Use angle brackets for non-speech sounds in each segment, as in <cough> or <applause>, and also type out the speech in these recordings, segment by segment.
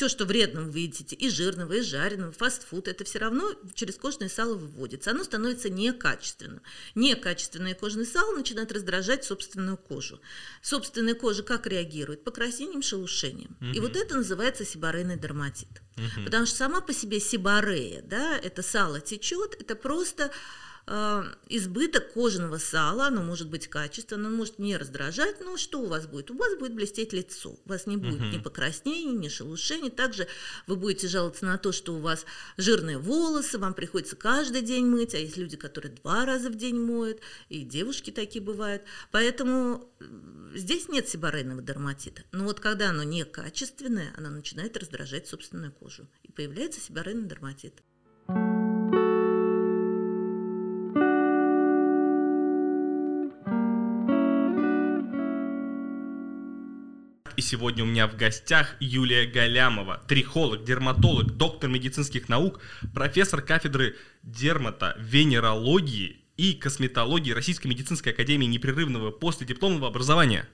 все, что вредным вы едите, и жирного, и жареного, фастфуд, это все равно через кожное сало выводится. Оно становится некачественным. Некачественное кожное сало начинает раздражать собственную кожу. Собственная кожа как реагирует? Покраснением, шелушением. Угу. И вот это называется сибарейный дерматит. Угу. Потому что сама по себе сибарея, да, это сало течет, это просто избыток кожаного сала, оно может быть качественным, оно может не раздражать, но что у вас будет? У вас будет блестеть лицо, у вас не будет uh-huh. ни покраснений, ни шелушений. Также вы будете жаловаться на то, что у вас жирные волосы, вам приходится каждый день мыть, а есть люди, которые два раза в день моют, и девушки такие бывают. Поэтому здесь нет сибарейного дерматита. Но вот когда оно некачественное, оно начинает раздражать собственную кожу, и появляется сибарейный дерматит. И сегодня у меня в гостях Юлия Галямова, трихолог, дерматолог, доктор медицинских наук, профессор кафедры дермата, венерологии и косметологии Российской медицинской академии непрерывного последипломного образования.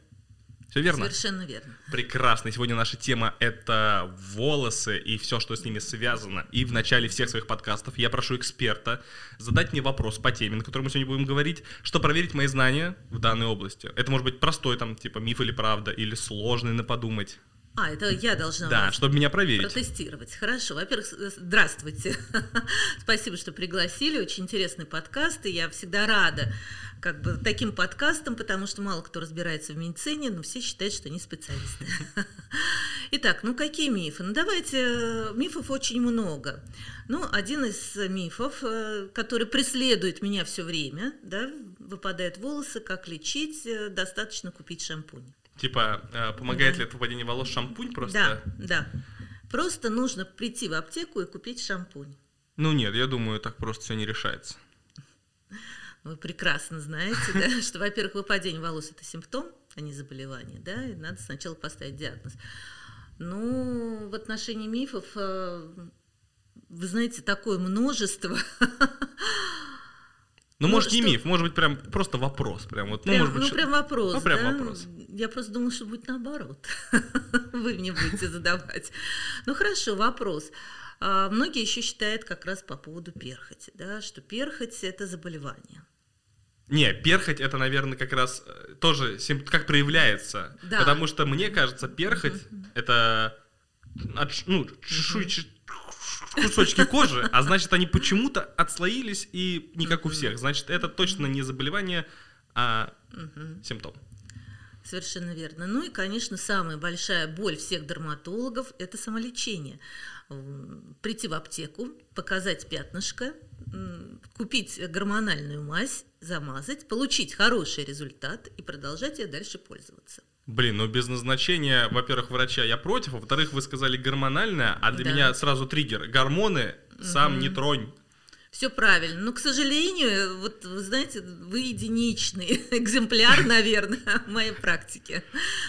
Все верно? Совершенно верно. Прекрасно. Сегодня наша тема — это волосы и все, что с ними связано. И в начале всех своих подкастов я прошу эксперта задать мне вопрос по теме, на которой мы сегодня будем говорить, что проверить мои знания в данной области. Это может быть простой, там, типа, миф или правда, или сложный на подумать. А, это я должна Да, чтобы меня проверить. Протестировать. Хорошо. Во-первых, здравствуйте. <laughs> Спасибо, что пригласили. Очень интересный подкаст, и я всегда рада как бы таким подкастом, потому что мало кто разбирается в медицине, но все считают, что они специалисты. <laughs> Итак, ну какие мифы? Ну давайте, мифов очень много. Ну, один из мифов, э, который преследует меня все время, да, выпадают волосы, как лечить, э, достаточно купить шампунь. Типа, э, помогает да. ли от выпадения волос шампунь просто? Да, да. Просто нужно прийти в аптеку и купить шампунь. Ну нет, я думаю, так просто все не решается. Вы прекрасно знаете, да, <laughs> что, во-первых, выпадение волос – это симптом, а не заболевание, да, и надо сначала поставить диагноз. Ну, в отношении мифов, э, вы знаете, такое множество. <laughs> Ну, ну, может, что... не миф, может быть, прям просто вопрос. Прям, вот, ну, прям, может быть, ну, прям вопрос. Ну, прям да? вопрос. Я просто думала, что будет наоборот. <laughs> Вы мне будете задавать. Ну, хорошо, вопрос. А, многие еще считают как раз по поводу перхоти, да, что перхоть – это заболевание. Не, перхоть это, наверное, как раз э, тоже как проявляется. Да. Потому что мне кажется, перхоть это от, ну, чешуй, кусочки кожи, а значит, они почему-то отслоились и не как у всех. Значит, это точно не заболевание, а симптом. Совершенно верно. Ну и, конечно, самая большая боль всех дерматологов – это самолечение. Прийти в аптеку, показать пятнышко, купить гормональную мазь, замазать, получить хороший результат и продолжать ее дальше пользоваться. Блин, ну без назначения, во-первых, врача я против, а во-вторых, вы сказали гормональная, а для да. меня сразу триггер. Гормоны сам угу. не тронь. Все правильно. Но, к сожалению, вот вы знаете, вы единичный <laughs> экземпляр, наверное, в моей практике.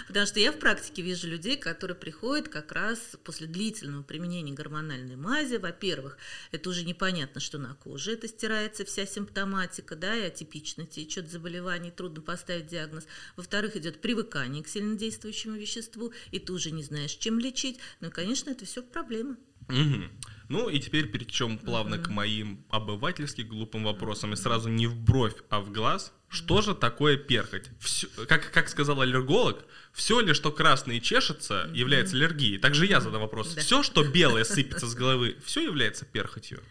Потому что я в практике вижу людей, которые приходят как раз после длительного применения гормональной мази. Во-первых, это уже непонятно, что на коже это стирается вся симптоматика, да, и атипично течет заболевание, трудно поставить диагноз. Во-вторых, идет привыкание к сильнодействующему веществу, и ты уже не знаешь, чем лечить. Ну, конечно, это все проблема. Угу. Ну и теперь перейдем плавно mm-hmm. к моим обывательским глупым вопросам. И сразу не в бровь, а в глаз. Что же такое перхоть? Все, как, как сказал аллерголог, все ли, что красное чешется, является аллергией. Также я задам вопрос. Да. Все, что белое сыпется с головы, все является перхотью?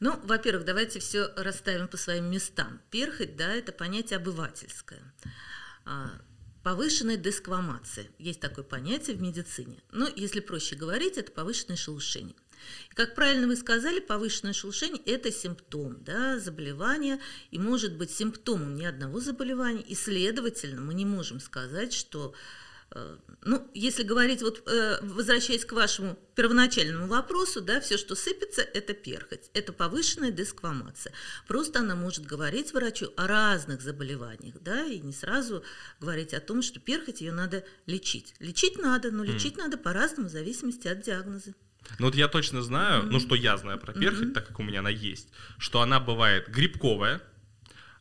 Ну, во-первых, давайте все расставим по своим местам. Перхоть, да, это понятие обывательское. А, повышенная десквамация. Есть такое понятие в медицине. Но, если проще говорить, это повышенное шелушение. Как правильно вы сказали, повышенное шелушение – это симптом да, заболевания, и может быть симптомом ни одного заболевания, и, следовательно, мы не можем сказать, что э, ну, если говорить, вот, э, возвращаясь к вашему первоначальному вопросу, да, все, что сыпется, это перхоть, это повышенная десквамация. Просто она может говорить врачу о разных заболеваниях, да, и не сразу говорить о том, что перхоть ее надо лечить. Лечить надо, но лечить mm. надо по-разному, в зависимости от диагноза. Ну вот я точно знаю, mm-hmm. ну что я знаю про перхоть, mm-hmm. так как у меня она есть, что она бывает грибковая,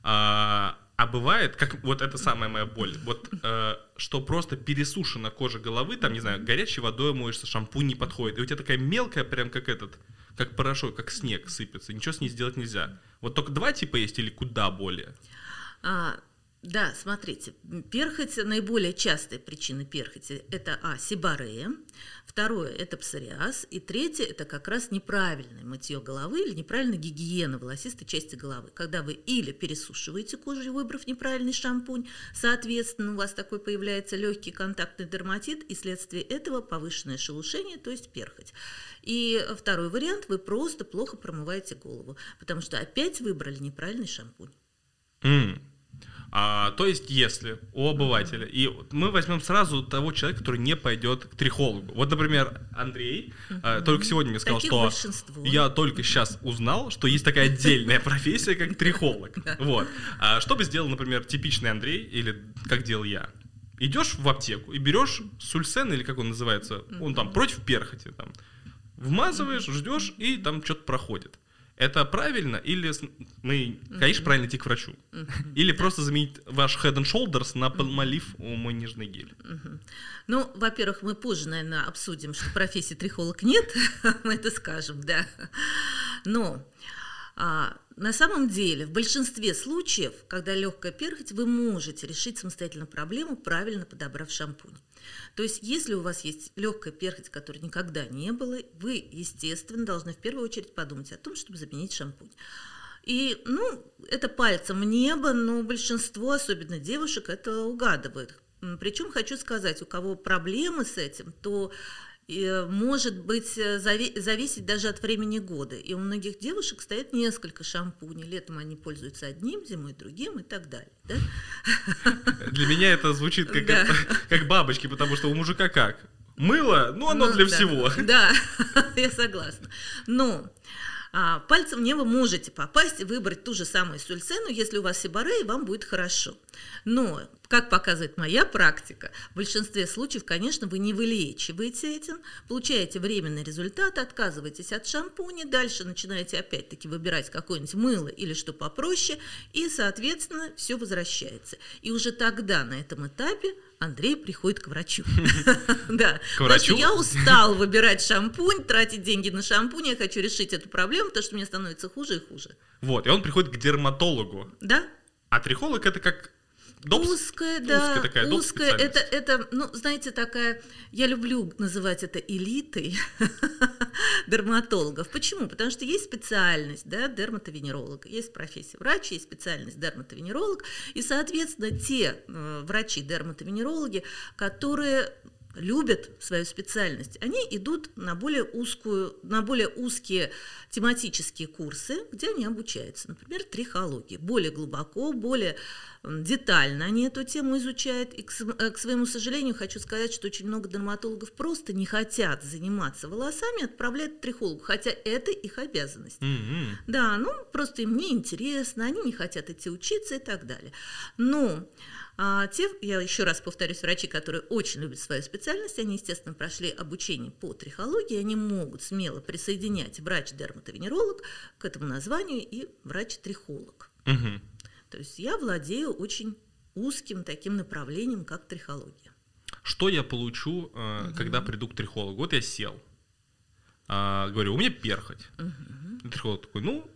а, а бывает, как вот это самая моя боль, вот э, что просто пересушена кожа головы, там, не знаю, горячей водой моешься, шампунь не подходит, и у тебя такая мелкая, прям как этот, как порошок, как снег сыпется, ничего с ней сделать нельзя. Вот только два типа есть или куда более? А, да, смотрите, перхоть, наиболее частая причина перхоти – это, а, сибарея, второе – это псориаз, и третье – это как раз неправильное мытье головы или неправильная гигиена волосистой части головы, когда вы или пересушиваете кожу, выбрав неправильный шампунь, соответственно, у вас такой появляется легкий контактный дерматит, и вследствие этого повышенное шелушение, то есть перхоть. И второй вариант – вы просто плохо промываете голову, потому что опять выбрали неправильный шампунь. Mm. А, то есть, если у обывателя, и мы возьмем сразу того человека, который не пойдет к трихологу. Вот, например, Андрей а, только сегодня мне сказал, Таких что большинство. я только сейчас узнал, что есть такая отдельная профессия, как трихолог. <laughs> Вот. А что бы сделал, например, типичный Андрей, или как делал я? Идешь в аптеку и берешь сульсен, или как он называется, он там против перхоти, там, вмазываешь, ждешь, и там что-то проходит. Это правильно или мы, конечно, правильно идти к врачу? Или просто заменить ваш Head and Shoulders на Palmolive мой нежный гель? Ну, во-первых, мы позже, наверное, обсудим, что профессии трихолог нет, <laughs> мы это скажем, да. Но а, на самом деле, в большинстве случаев, когда легкая перхоть, вы можете решить самостоятельно проблему, правильно подобрав шампунь. То есть, если у вас есть легкая перхоть, которой никогда не было, вы, естественно, должны в первую очередь подумать о том, чтобы заменить шампунь. И, ну, это пальцем небо, но большинство, особенно девушек, это угадывают. Причем хочу сказать, у кого проблемы с этим, то Э, может быть э, зависеть даже от времени года. И у многих девушек стоит несколько шампуней. Летом они пользуются одним, зимой другим и так далее. Да? <laughs> Для меня это звучит как, да. как бабочки, потому что у мужика как? Мыло, ну оно ну, для да, всего. Да, <laughs> я согласна. Но а, пальцем не вы можете попасть и выбрать ту же самую сульсену, если у вас сибарея, вам будет хорошо. Но, как показывает моя практика, в большинстве случаев, конечно, вы не вылечиваете этим, получаете временный результат, отказываетесь от шампуня, дальше начинаете опять-таки выбирать какое-нибудь мыло или что попроще, и, соответственно, все возвращается. И уже тогда, на этом этапе, Андрей приходит к врачу. <laughs> Да. К врачу? я устал выбирать шампунь, тратить деньги на шампунь, я хочу решить эту проблему, потому что мне становится хуже и хуже. Вот, и он приходит к дерматологу. Да. А трихолог это как Допс, узкая, да, узкая, такая, узкая. Это, это, ну, знаете, такая, я люблю называть это элитой <laughs> дерматологов. Почему? Потому что есть специальность, да, дерматовенеролога, есть профессия врача, есть специальность дерматовенеролог, и, соответственно, те э, врачи, дерматовенерологи, которые любят свою специальность, они идут на более узкую, на более узкие тематические курсы, где они обучаются, например, трихологии, более глубоко, более детально они эту тему изучают. И, к, э, к своему сожалению, хочу сказать, что очень много дерматологов просто не хотят заниматься волосами, отправляют к трихологу, хотя это их обязанность. Mm-hmm. Да, ну просто им не интересно, они не хотят идти учиться и так далее. Но а те, я еще раз повторюсь, врачи, которые очень любят свою специальность, они, естественно, прошли обучение по трихологии, они могут смело присоединять врач-дерматовенеролог к этому названию и врач-трихолог. Угу. То есть я владею очень узким таким направлением, как трихология. Что я получу, э, угу. когда приду к трихологу? Вот я сел, э, говорю, у меня перхоть. Угу. Трихолог такой, ну,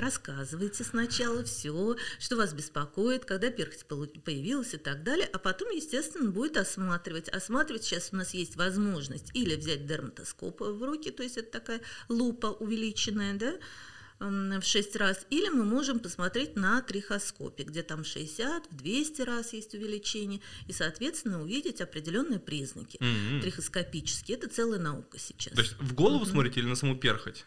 рассказывайте сначала все, что вас беспокоит, когда перхоть появилась и так далее, а потом, естественно, будет осматривать. Осматривать сейчас у нас есть возможность или взять дерматоскоп в руки, то есть это такая лупа увеличенная, да, в 6 раз, или мы можем посмотреть на трихоскопе, где там 60, в 200 раз есть увеличение, и, соответственно, увидеть определенные признаки mm-hmm. трихоскопические. Это целая наука сейчас. То есть в голову mm-hmm. смотрите или на саму перхоть?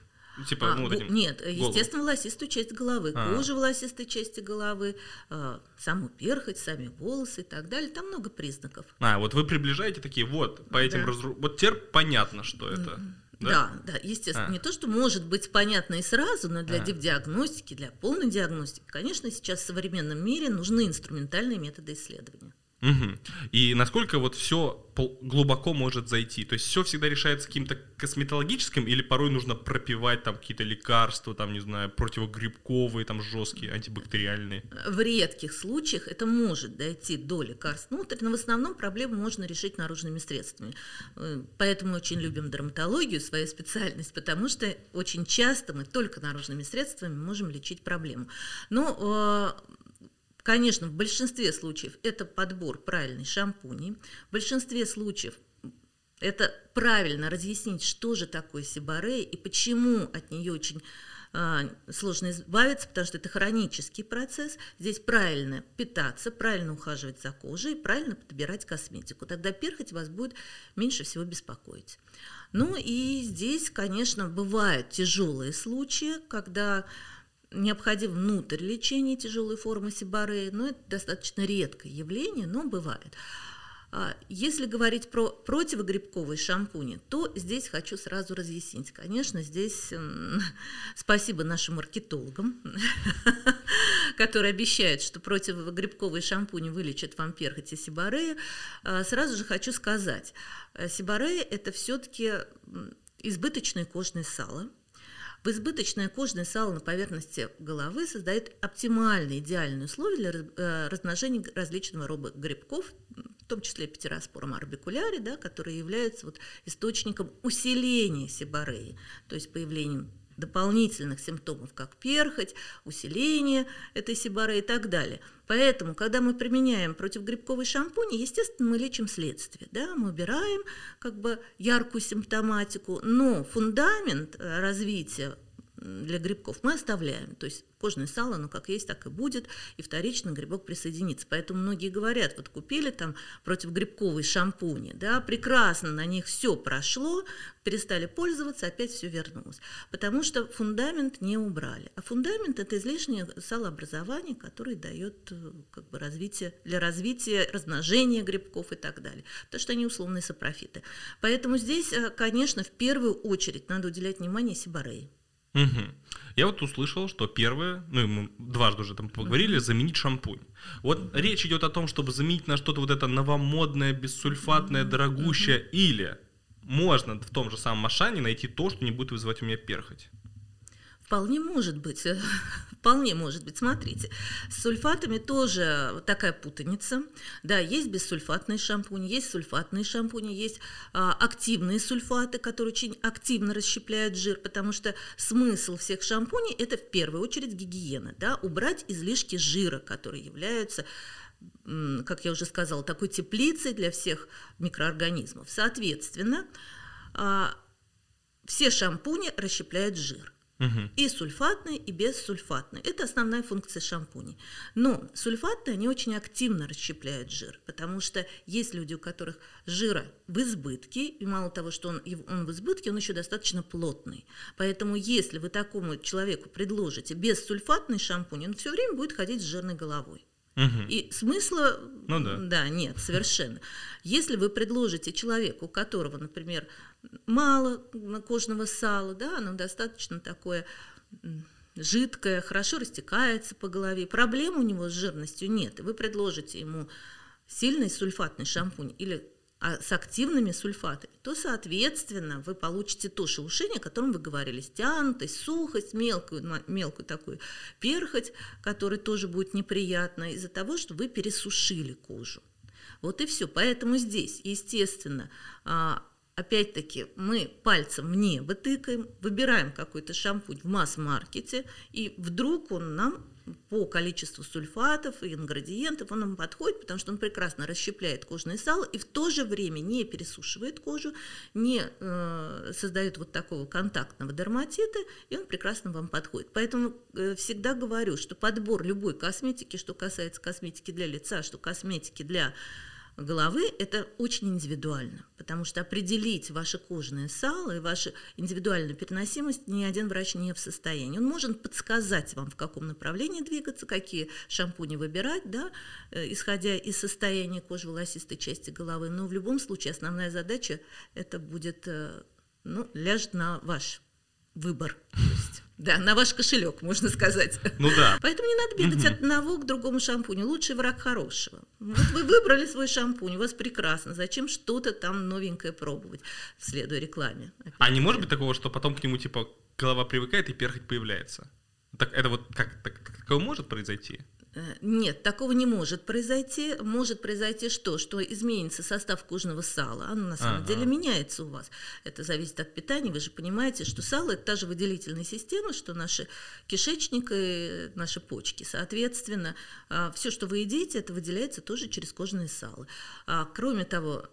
Типа, а, ну, вот этим нет, голову. естественно, волосистую часть головы, а. кожу волосистой части головы, э, саму перхоть, сами волосы и так далее. Там много признаков. А, вот вы приближаете такие, вот, по этим да. разру... Вот теперь понятно, что это. Да? да, да, естественно. А. Не то, что может быть понятно и сразу, но для а. диагностики, для полной диагностики, конечно, сейчас в современном мире нужны инструментальные методы исследования. Угу. И насколько вот все глубоко может зайти? То есть все всегда решается каким-то косметологическим или порой нужно пропивать там какие-то лекарства, там, не знаю, противогрибковые, там, жесткие, антибактериальные? В редких случаях это может дойти до лекарств внутрь, но в основном проблему можно решить наружными средствами. Э, поэтому очень любим дерматологию, свою специальность, потому что очень часто мы только наружными средствами можем лечить проблему. Но э, Конечно, в большинстве случаев это подбор правильной шампуни. В большинстве случаев это правильно разъяснить, что же такое сибарея и почему от нее очень э, сложно избавиться, потому что это хронический процесс. Здесь правильно питаться, правильно ухаживать за кожей, правильно подбирать косметику. Тогда перхоть вас будет меньше всего беспокоить. Ну и здесь, конечно, бывают тяжелые случаи, когда необходим внутрь лечения тяжелой формы сибареи, но это достаточно редкое явление, но бывает. А, если говорить про противогрибковые шампуни, то здесь хочу сразу разъяснить. Конечно, здесь <laughs> спасибо нашим маркетологам, <laughs> которые обещают, что противогрибковые шампуни вылечат вам перхоть и сибарею. А, сразу же хочу сказать, э, сибарея – это все-таки избыточное кожное сало – в избыточное кожное сало на поверхности головы создает оптимальные, идеальные условия для э, размножения различного рода грибков, в том числе птероспором орбикуляре, да, которые являются вот источником усиления сибореи, то есть появлением дополнительных симптомов, как перхоть, усиление этой сибары и так далее. Поэтому, когда мы применяем противогрибковый шампунь, естественно, мы лечим следствие. Да? Мы убираем как бы яркую симптоматику, но фундамент э, развития для грибков мы оставляем. То есть кожное сало, оно как есть, так и будет, и вторично грибок присоединится. Поэтому многие говорят, вот купили там противогрибковые шампуни, да, прекрасно на них все прошло, перестали пользоваться, опять все вернулось. Потому что фундамент не убрали. А фундамент – это излишнее салообразование, которое дает э, как бы, развитие, для развития, размножения грибков и так далее. Потому что они условные сапрофиты. Поэтому здесь, э, конечно, в первую очередь надо уделять внимание сибореи. Угу. Я вот услышал, что первое, ну мы дважды уже там поговорили, заменить шампунь. Вот речь идет о том, чтобы заменить на что-то вот это новомодное, бессульфатное, дорогущее, или можно в том же самом Машане найти то, что не будет вызывать у меня перхоть. Вполне может быть, <laughs> вполне может быть. Смотрите, с сульфатами тоже такая путаница. Да, есть бессульфатные шампуни, есть сульфатные шампуни, есть а, активные сульфаты, которые очень активно расщепляют жир, потому что смысл всех шампуней – это в первую очередь гигиена, да, убрать излишки жира, которые являются как я уже сказала, такой теплицей для всех микроорганизмов. Соответственно, а, все шампуни расщепляют жир. Угу. И сульфатные, и бессульфатные. Это основная функция шампуней. Но сульфатные, они очень активно расщепляют жир, потому что есть люди, у которых жира в избытке, и мало того, что он, он в избытке, он еще достаточно плотный. Поэтому если вы такому человеку предложите бессульфатный шампунь, он все время будет ходить с жирной головой. Угу. И смысла ну, да. Да, нет, совершенно. Если вы предложите человеку, у которого, например, мало кожного сала, да, оно достаточно такое жидкое, хорошо растекается по голове, проблем у него с жирностью нет, вы предложите ему сильный сульфатный шампунь или а с активными сульфатами, то, соответственно, вы получите то шелушение, о котором вы говорили, стянутость, сухость, мелкую, мелкую такую перхоть, которая тоже будет неприятна из-за того, что вы пересушили кожу. Вот и все. Поэтому здесь, естественно, а, опять-таки мы пальцем в небо тыкаем, выбираем какой-то шампунь в масс-маркете, и вдруг он нам по количеству сульфатов и ингредиентов он нам подходит, потому что он прекрасно расщепляет кожное сало и в то же время не пересушивает кожу, не э, создает вот такого контактного дерматита, и он прекрасно вам подходит. Поэтому э, всегда говорю, что подбор любой косметики, что касается косметики для лица, что косметики для головы это очень индивидуально, потому что определить ваше кожное сало и вашу индивидуальную переносимость ни один врач не в состоянии. Он может подсказать вам, в каком направлении двигаться, какие шампуни выбирать, да, э, исходя из состояния кожи волосистой части головы, но в любом случае основная задача это будет, э, ну, ляжет на ваш выбор. Да, на ваш кошелек, можно сказать. Ну да. Поэтому не надо бегать угу. от одного к другому шампуню. Лучший враг хорошего. Вот вы выбрали свой шампунь, у вас прекрасно. Зачем что-то там новенькое пробовать, следуя рекламе? А не может быть такого, что потом к нему типа голова привыкает и перхоть появляется? Так это вот как, так, такое может произойти? Э, нет, такого не может произойти. Может произойти что? Что изменится состав кожного сала. Оно на самом ага. деле меняется у вас. Это зависит от питания. Вы же понимаете, что сало – это та же выделительная система, что наши кишечник и наши почки. Соответственно, а, все, что вы едите, это выделяется тоже через кожное сало. А, кроме того,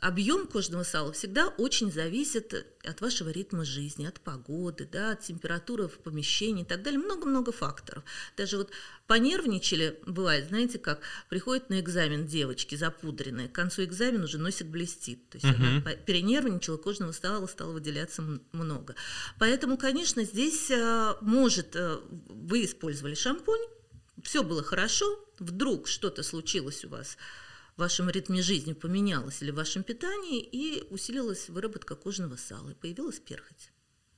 объем кожного сала всегда очень зависит от вашего ритма жизни, от погоды, да, от температуры в помещении и так далее. Много-много факторов. Даже вот понервничали, бывает, знаете, как приходит на экзамен девочки запудренные, к концу экзамена уже носик блестит. То есть uh-huh. она перенервничала, кожного сала стало выделяться много. Поэтому, конечно, здесь а, может, а, вы использовали шампунь, все было хорошо, вдруг что-то случилось у вас – в вашем ритме жизни поменялось или в вашем питании, и усилилась выработка кожного сала, и появилась перхоть.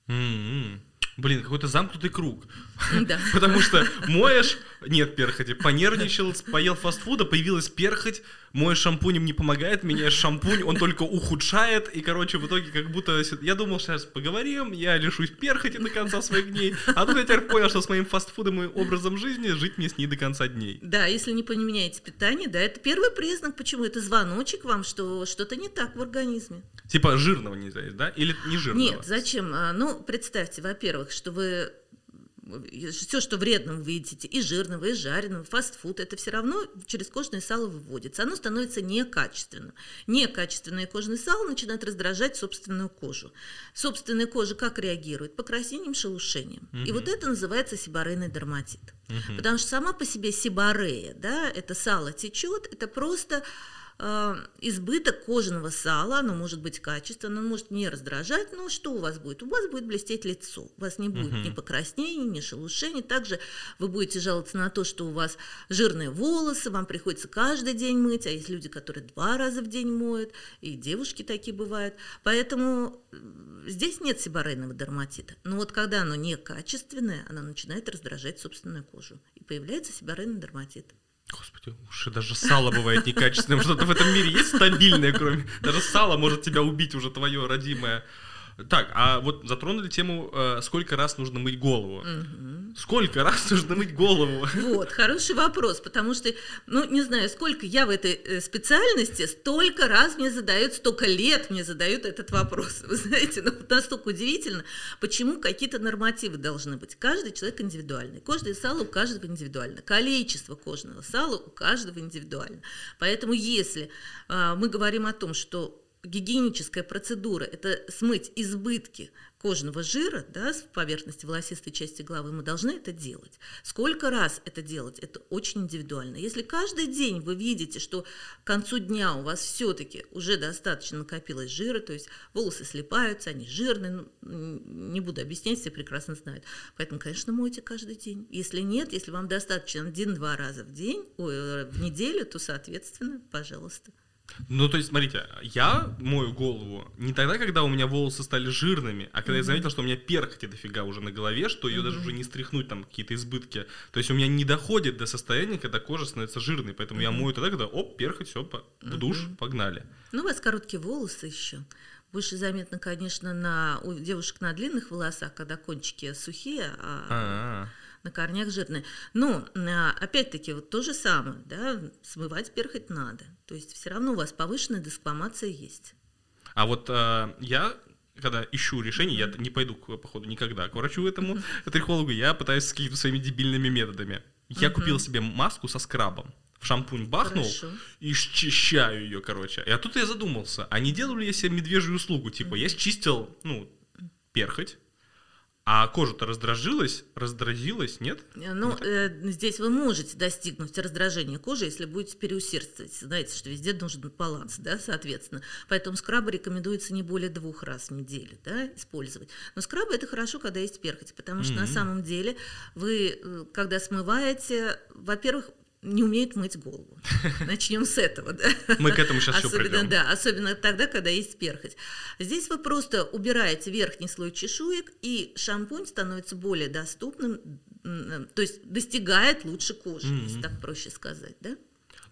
Mm-hmm. Блин, какой-то замкнутый круг. <laughs> Да. Потому что моешь, нет перхоти, понервничал, поел фастфуда, появилась перхоть, мой шампунем не помогает, меняешь шампунь, он только ухудшает, и, короче, в итоге как будто... Я думал, сейчас поговорим, я лишусь перхоти до конца своих дней, а тут я теперь понял, что с моим фастфудом и образом жизни жить мне с ней до конца дней. Да, если не поменяете питание, да, это первый признак, почему это звоночек вам, что что-то не так в организме. Типа жирного нельзя есть, да? Или не жирного? Нет, зачем? А, ну, представьте, во-первых, что вы все, что вредным вы едите, и жирного, и жареного, фастфуд, это все равно через кожное сало выводится. Оно становится некачественным. Некачественное кожное сало начинает раздражать собственную кожу. Собственная кожа как реагирует? Покраснением, шелушением. Угу. И вот это называется сибарейный дерматит. Угу. Потому что сама по себе сибарея, да, это сало течет, это просто Э, избыток кожаного сала, оно может быть качественным, оно может не раздражать, но что у вас будет? У вас будет блестеть лицо, у вас не будет uh-huh. ни покраснений, ни шелушений, также вы будете жаловаться на то, что у вас жирные волосы, вам приходится каждый день мыть, а есть люди, которые два раза в день моют, и девушки такие бывают, поэтому здесь нет сибарейного дерматита, но вот когда оно некачественное, оно начинает раздражать собственную кожу, и появляется сибарейный дерматит. Господи, уж даже сало бывает некачественным. Что-то в этом мире есть стабильное, кроме... Даже сало может тебя убить уже твое родимое. Так, а вот затронули тему, э, сколько раз нужно мыть голову. Угу. Сколько раз нужно мыть голову? Вот, хороший вопрос, потому что, ну, не знаю, сколько я в этой э, специальности, столько раз мне задают, столько лет мне задают этот вопрос. Вы знаете, ну, настолько удивительно, почему какие-то нормативы должны быть. Каждый человек индивидуальный. Кожное сало у каждого индивидуально. Количество кожного сала у каждого индивидуально. Поэтому если э, мы говорим о том, что гигиеническая процедура – это смыть избытки кожного жира да, с поверхности волосистой части головы, мы должны это делать. Сколько раз это делать, это очень индивидуально. Если каждый день вы видите, что к концу дня у вас все-таки уже достаточно накопилось жира, то есть волосы слипаются, они жирные, ну, не буду объяснять, все прекрасно знают. Поэтому, конечно, мойте каждый день. Если нет, если вам достаточно один-два раза в день, ой, в неделю, то, соответственно, пожалуйста. Ну, то есть, смотрите, я мою голову не тогда, когда у меня волосы стали жирными, а когда mm-hmm. я заметил, что у меня перхоти дофига уже на голове, что ее mm-hmm. даже уже не стряхнуть, там, какие-то избытки. То есть у меня не доходит до состояния, когда кожа становится жирной. Поэтому mm-hmm. я мою тогда, когда, оп, перхоть, все, в душ, погнали. Ну, у вас короткие волосы еще. Больше заметно, конечно, на, у девушек на длинных волосах, когда кончики сухие, а А-а-а на корнях жирные. Но, а, опять-таки, вот то же самое, да, смывать перхоть надо. То есть все равно у вас повышенная дескламация есть. А вот э, я когда ищу решение, я не пойду, походу, никогда к врачу этому, к трихологу, я пытаюсь с какими-то своими дебильными методами. Я купил себе маску со скрабом. В шампунь бахнул Хорошо. и счищаю ее, короче. И а тут я задумался, а не делаю ли я себе медвежью услугу? Типа, я счистил, ну, перхоть, а кожа-то раздражилась, раздразилась, нет? Ну, э, здесь вы можете достигнуть раздражения кожи, если будете переусердствовать. Знаете, что везде быть баланс, да, соответственно. Поэтому скрабы рекомендуется не более двух раз в неделю, да, использовать. Но скрабы это хорошо, когда есть перхоть, потому что mm-hmm. на самом деле вы, э, когда смываете, во-первых, не умеют мыть голову. <laughs> Начнем с этого, да. Мы к этому сейчас особенно, еще придем. Да, особенно тогда, когда есть перхоть. Здесь вы просто убираете верхний слой чешуек, и шампунь становится более доступным, то есть достигает лучше кожи, mm-hmm. если так проще сказать, да?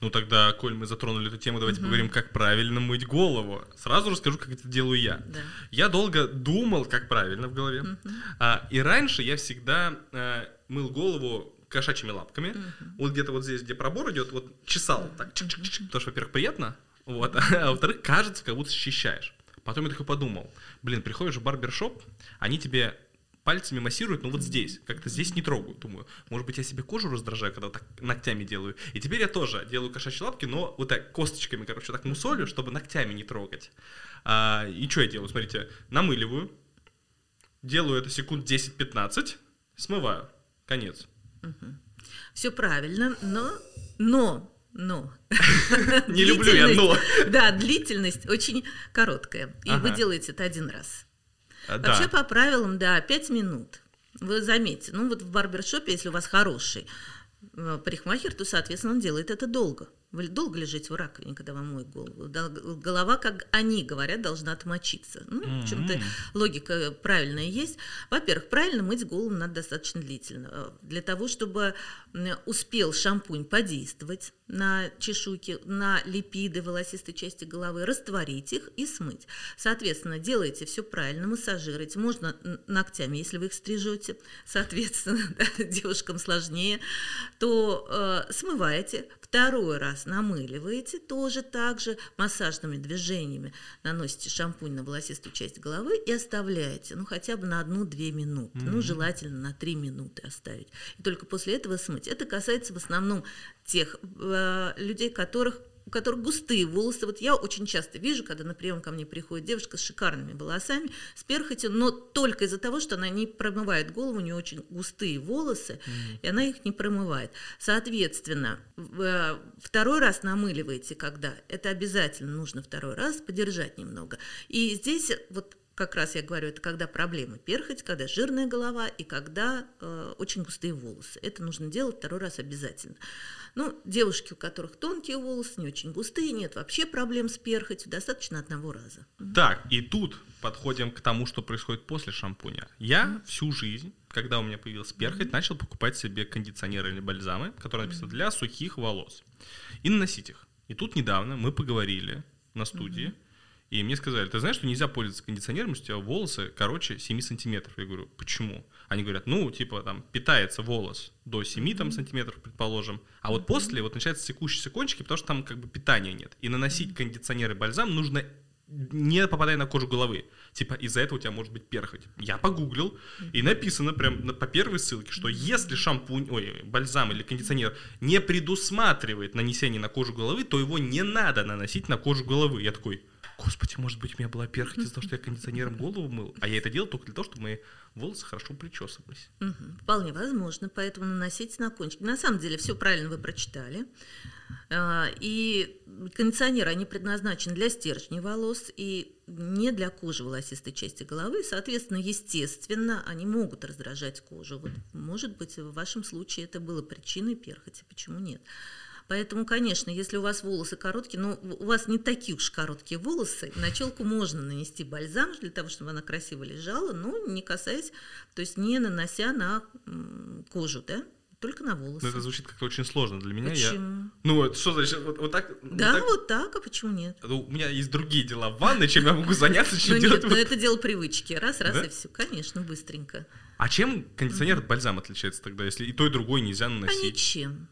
Ну тогда, коль мы затронули эту тему, давайте угу. поговорим, как правильно мыть голову. Сразу расскажу, как это делаю я. Да. Я долго думал, как правильно в голове. Угу. А, и раньше я всегда а, мыл голову кошачьими лапками. Угу. Вот где-то вот здесь, где пробор идет, вот чесал так, чик -чик -чик, потому что, во-первых, приятно, вот, <laughs> а во-вторых, кажется, как будто счищаешь. Потом я такой подумал, блин, приходишь в барбершоп, они тебе пальцами массируют, но вот здесь, как-то здесь не трогают. Думаю, может быть, я себе кожу раздражаю, когда так ногтями делаю. И теперь я тоже делаю кошачьи лапки, но вот так косточками, короче, так мусолю, чтобы ногтями не трогать. А, и что я делаю? Смотрите, намыливаю, делаю это секунд 10-15, смываю. Конец. Угу. Все правильно, но, но но. <laughs> Не люблю я но. Да, длительность очень короткая. И вы делаете это один раз. А, да. Вообще по правилам, да, 5 минут. Вы заметите, ну вот в барбершопе, если у вас хороший э, парикмахер, то, соответственно, он делает это долго. Долго лежите в раковине, когда вам моют голову. Голова, как они говорят, должна отмочиться. Ну, mm-hmm. в чем-то логика правильная есть. Во-первых, правильно мыть голову надо достаточно длительно. Э, для того, чтобы успел шампунь подействовать на чешуйки, на липиды волосистой части головы, растворить их и смыть. Соответственно, делаете все правильно, массажируете. Можно ногтями, если вы их стрижете, соответственно, <laughs> да, девушкам сложнее, то э, смываете, второй раз намыливаете, тоже так же массажными движениями наносите шампунь на волосистую часть головы и оставляете, ну, хотя бы на одну-две минуты, mm-hmm. ну, желательно на три минуты оставить. И только после этого смыть. Это касается в основном тех э, людей, которых у которых густые волосы. Вот я очень часто вижу, когда на прием ко мне приходит девушка с шикарными волосами, с перхотью, но только из-за того, что она не промывает голову, у нее очень густые волосы, mm-hmm. и она их не промывает. Соответственно, э, второй раз намыливаете, когда это обязательно нужно второй раз подержать немного. И здесь вот как раз я говорю, это когда проблемы перхоть, когда жирная голова и когда э, очень густые волосы. Это нужно делать второй раз обязательно. Ну, девушки, у которых тонкие волосы, не очень густые, нет вообще проблем с перхотью, достаточно одного раза. Так, и тут подходим к тому, что происходит после шампуня. Я mm-hmm. всю жизнь, когда у меня появилась перхоть, mm-hmm. начал покупать себе кондиционеры или бальзамы, которые написаны mm-hmm. для сухих волос, и наносить их. И тут недавно мы поговорили на студии, mm-hmm и мне сказали, ты знаешь, что нельзя пользоваться кондиционером, у тебя волосы короче 7 сантиметров. Я говорю, почему? Они говорят, ну, типа, там, питается волос до 7 там, сантиметров, предположим, а вот после вот начинаются секущиеся кончики, потому что там как бы питания нет. И наносить кондиционер и бальзам нужно не попадая на кожу головы. Типа из-за этого у тебя может быть перхоть. Я погуглил, и написано прям по первой ссылке, что если шампунь, ой, бальзам или кондиционер не предусматривает нанесение на кожу головы, то его не надо наносить на кожу головы. Я такой, господи, может быть, у меня была перхоть из-за того, что я кондиционером голову мыл. А я это делал только для того, чтобы мои волосы хорошо причесывались. Угу. Вполне возможно, поэтому наносите на кончик. На самом деле, все правильно вы прочитали. А, и кондиционеры, они предназначены для стержней волос и не для кожи волосистой части головы. Соответственно, естественно, они могут раздражать кожу. Вот, может быть, в вашем случае это было причиной перхоти, почему нет? Поэтому, конечно, если у вас волосы короткие, но у вас не такие уж короткие волосы, на челку можно нанести бальзам для того, чтобы она красиво лежала, но не касаясь, то есть не нанося на кожу, да, только на волосы. Но это звучит как-то очень сложно для меня. Почему? Я... Ну, что значит, вот, вот так? Да, вот так? вот так, а почему нет? Ну, у меня есть другие дела в ванной, чем я могу заняться, чем ну, делать. Нет, но это дело привычки. Раз, раз и все. Конечно, быстренько. А чем кондиционер от бальзама отличается тогда, если и то, и другое нельзя наносить? А ничем.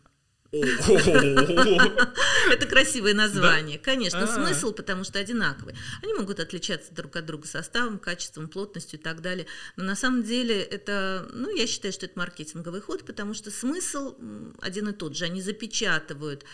Это красивое название. Конечно, а. смысл, потому что одинаковый. Они могут отличаться друг от друга составом, качеством, плотностью и так далее. Но на самом деле это, ну, я считаю, что это маркетинговый ход, потому что смысл один и тот же. Они запечатывают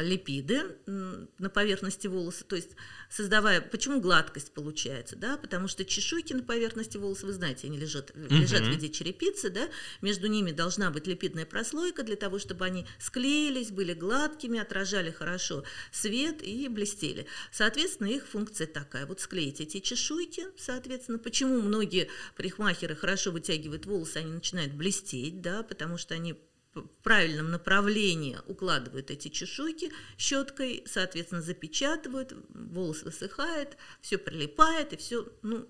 липиды на поверхности волоса, то есть создавая, почему гладкость получается, да, потому что чешуйки на поверхности волоса, вы знаете, они лежат, uh-huh. лежат в виде черепицы, да, между ними должна быть липидная прослойка для того, чтобы они склеились, были гладкими, отражали хорошо свет и блестели. Соответственно, их функция такая, вот склеить эти чешуйки, соответственно, почему многие парикмахеры хорошо вытягивают волосы, они начинают блестеть, да, потому что они в правильном направлении укладывают эти чешуйки щеткой, соответственно, запечатывают, волос высыхает, все прилипает, и все, ну,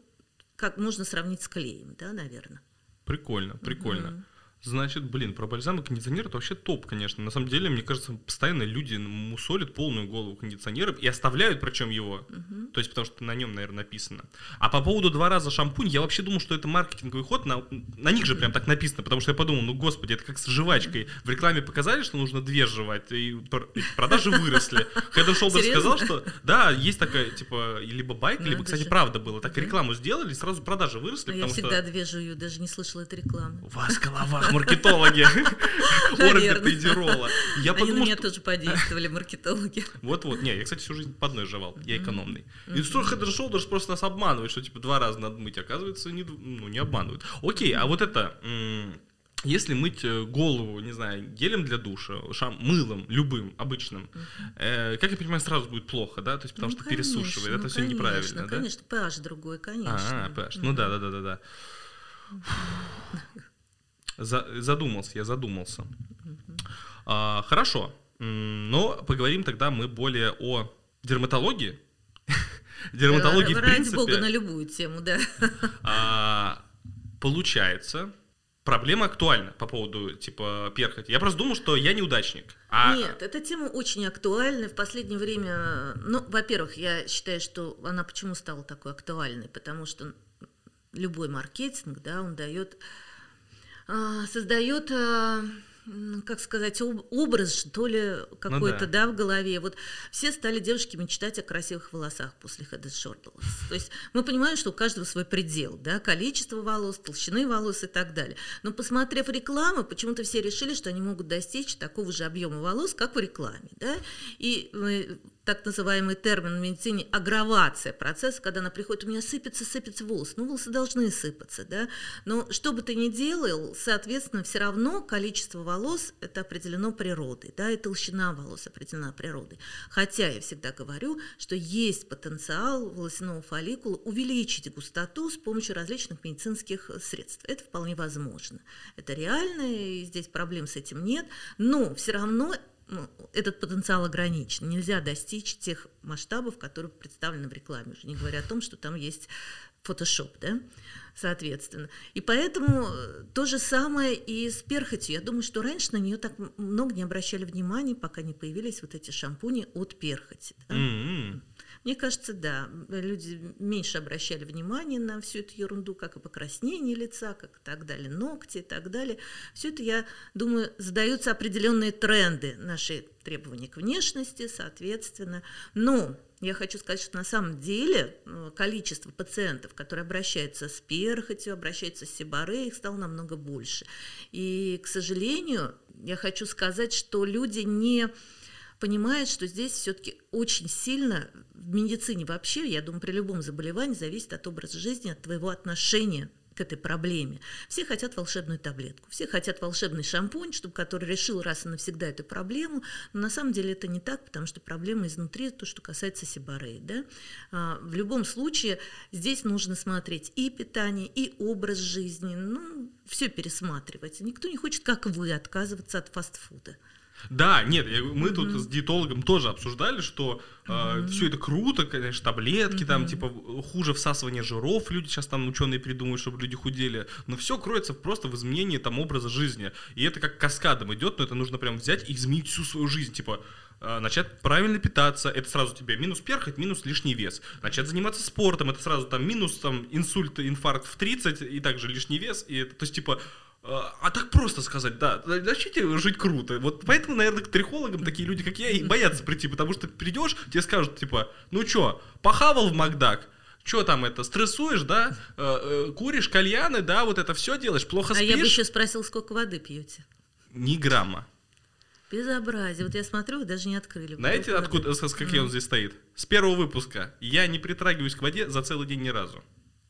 как можно сравнить с клеем, да, наверное. Прикольно, прикольно. Угу. Значит, блин, про бальзам и кондиционер это вообще топ, конечно. На самом деле, мне кажется, постоянно люди мусолят полную голову кондиционером и оставляют причем его. Угу. То есть, потому что на нем, наверное, написано. А по поводу два раза шампунь, я вообще думал, что это маркетинговый ход. На, на них же прям так написано, потому что я подумал, ну господи, это как с жвачкой. В рекламе показали, что нужно две жевать, и продажи выросли. Head Шолдер сказал, что да, есть такая, типа, либо байк, ну, либо, кстати, правда было. Так рекламу сделали, сразу продажи выросли. Я всегда две жую, даже не слышала этой рекламы. У вас голова <laughs> маркетологи. Орбита и Дирола. Я подумал, на меня тоже подействовали, маркетологи. Вот-вот. Не, я, кстати, всю жизнь под нож жевал. Я экономный. И что Head Shoulders просто нас обманывает, что типа два раза надо мыть. Оказывается, не, ну, не обманывают. Окей, а вот это... Если мыть э, голову, не знаю, гелем для душа, шам, мылом, любым, обычным, э, как я понимаю, сразу будет плохо, да? То есть потому ну, что конечно, пересушивает, ну, это все конечно, неправильно, да? Конечно, pH другой, конечно. А, pH, ну да, да, да, да, да. За, задумался, я задумался. А, хорошо, но поговорим тогда мы более о дерматологии. <laughs> Дерматологии, в принципе... бога, на любую тему, да. А, получается, проблема актуальна по поводу, типа, перхоти. Я просто думал, что я неудачник. А... Нет, эта тема очень актуальна. В последнее время, ну, во-первых, я считаю, что она почему стала такой актуальной? Потому что любой маркетинг, да, он дает создает а, как сказать, образ, что ли, какой-то, ну, да. да, в голове. Вот все стали девушки мечтать о красивых волосах после Head Short То есть мы понимаем, что у каждого свой предел, да, количество волос, толщины волос и так далее. Но посмотрев рекламу, почему-то все решили, что они могут достичь такого же объема волос, как в рекламе, да. И так называемый термин в медицине агравация процесса, когда она приходит, у меня сыпется, сыпется волос. Ну, волосы должны сыпаться, да. Но что бы ты ни делал, соответственно, все равно количество волос это определено природой, да, и толщина волос определена природой. Хотя я всегда говорю, что есть потенциал волосяного фолликула увеличить густоту с помощью различных медицинских средств. Это вполне возможно. Это реально, и здесь проблем с этим нет, но все равно этот потенциал ограничен. Нельзя достичь тех масштабов, которые представлены в рекламе, уже не говоря о том, что там есть фотошоп, да, соответственно. И поэтому э, то же самое и с перхотью. Я думаю, что раньше на нее так много не обращали внимания, пока не появились вот эти шампуни от перхоти. Да? Mm-hmm. Мне кажется, да, люди меньше обращали внимание на всю эту ерунду, как и покраснение лица, как и так далее, ногти и так далее. Все это, я думаю, задаются определенные тренды, наши требования к внешности, соответственно. Но я хочу сказать, что на самом деле э, количество пациентов, которые обращаются с перхотью, обращаются с сибаре, их стало намного больше. И, к сожалению, я хочу сказать, что люди не понимают, что здесь все-таки очень сильно в медицине вообще, я думаю, при любом заболевании зависит от образа жизни, от твоего отношения к этой проблеме. Все хотят волшебную таблетку, все хотят волшебный шампунь, чтобы который решил раз и навсегда эту проблему, но на самом деле это не так, потому что проблема изнутри, то, что касается сибареи. Да? А, в любом случае здесь нужно смотреть и питание, и образ жизни, ну, все пересматривать. Никто не хочет, как вы, отказываться от фастфуда. Да, нет, мы mm-hmm. тут с диетологом тоже обсуждали, что э, mm-hmm. все это круто, конечно, таблетки, mm-hmm. там, типа, хуже всасывание жиров, люди сейчас там ученые придумывают, чтобы люди худели, но все кроется просто в изменении там образа жизни. И это как каскадом идет, но это нужно прям взять и изменить всю свою жизнь, типа, э, начать правильно питаться, это сразу тебе минус перхоть, минус лишний вес. Начать заниматься спортом, это сразу там минус там инсульт, инфаркт в 30 и также лишний вес. И это, то есть, типа, а так просто сказать, да, начните жить круто. Вот поэтому, наверное, к трихологам такие люди, как я, и боятся прийти, потому что придешь, тебе скажут, типа, ну чё, похавал в Макдак, что там это, стрессуешь, да, э, э, куришь кальяны, да, вот это все делаешь, плохо спишь. А я бы еще спросил, сколько воды пьете? Ни грамма. Безобразие. Вот я смотрю, вы даже не открыли. Знаете, откуда, с какие он здесь стоит? С первого выпуска. Я не притрагиваюсь к воде за целый день ни разу.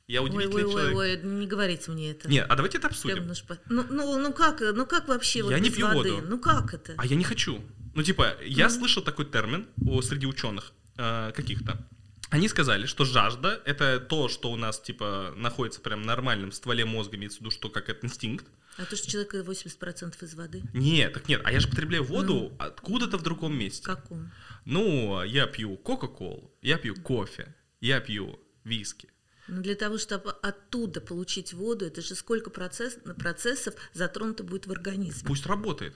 Я удивительный ой, ой, человек. Ой, ой, не говорите мне это. Нет, а давайте это обсудим. Ну, ну, ну как, ну как вообще я вот не пью воды? воду. Ну как это? А я не хочу. Ну типа, я mm. слышал такой термин у, среди ученых э, каких-то. Они сказали, что жажда — это то, что у нас, типа, находится прям в нормальном стволе мозга, имеется в виду, что как это инстинкт. А то, что человек 80% из воды? Нет, так нет. А я же потребляю воду ну, откуда-то в другом месте. Каком? Ну, я пью Кока-Колу, я пью кофе, я пью виски. Но для того, чтобы оттуда получить воду, это же сколько процесс, процессов затронуто будет в организме. Пусть работает.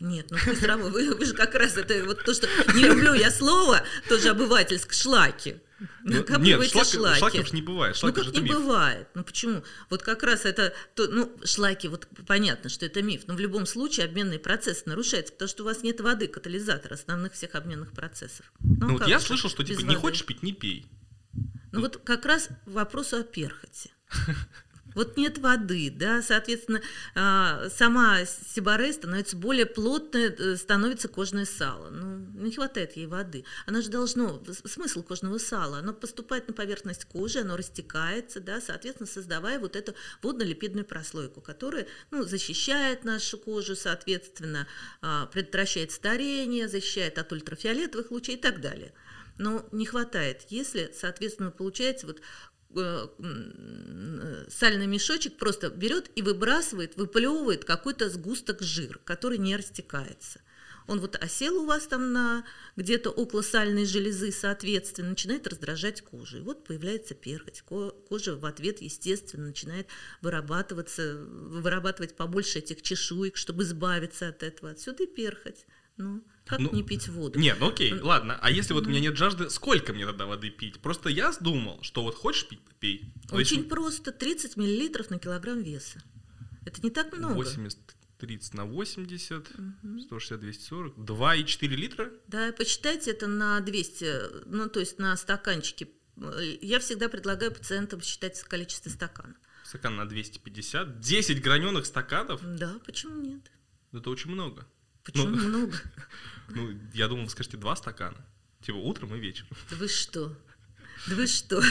Нет, ну пусть работает. Вы, вы же как раз это вот то, что не люблю я слово, тоже обывательск, шлаки. Ну, нет, шлак, шлаки. шлаков не бывает. Шлаки ну как не миф. бывает? Ну почему? Вот как раз это, то, ну шлаки, вот понятно, что это миф, но в любом случае обменный процесс нарушается, потому что у вас нет воды, катализатора основных всех обменных процессов. Ну, ну вот я слышал, что типа воды? не хочешь пить, не пей. Ну вот как раз вопрос о перхоти. <laughs> Вот нет воды, да, соответственно, а, сама сибаре становится более плотной, э, становится кожное сало. Ну, не хватает ей воды. Она же должно, смысл кожного сала, оно поступает на поверхность кожи, оно растекается, да, соответственно, создавая вот эту водно-липидную прослойку, которая, ну, защищает нашу кожу, соответственно, а, предотвращает старение, защищает от ультрафиолетовых лучей и так далее но не хватает. Если, соответственно, получается вот Э, сальный мешочек просто берет и выбрасывает, выплевывает какой-то сгусток жира, который не растекается. Он вот осел у вас там на где-то около сальной железы, соответственно, начинает раздражать кожу. И вот появляется перхоть. Кожа в ответ, естественно, начинает вырабатываться, вырабатывать побольше этих чешуек, чтобы избавиться от этого. Отсюда и перхоть. Ну, как ну, не пить воду? Нет, ну окей, ладно. А если вот у меня нет жажды, сколько мне тогда воды пить? Просто я думал, что вот хочешь пить, пей. Очень есть... просто, 30 миллилитров на килограмм веса. Это не так много. 80, 30 на 80, угу. 160, 240, 2,4 литра? Да, почитайте это на 200, ну то есть на стаканчике. Я всегда предлагаю пациентам считать количество стаканов. Стакан на 250, 10 граненых стаканов? Да, почему нет? Это очень много. Почему ну, много? <laughs> Ну, я думал, вы скажете два стакана. Типа утром и вечером. Да вы что? Да вы что?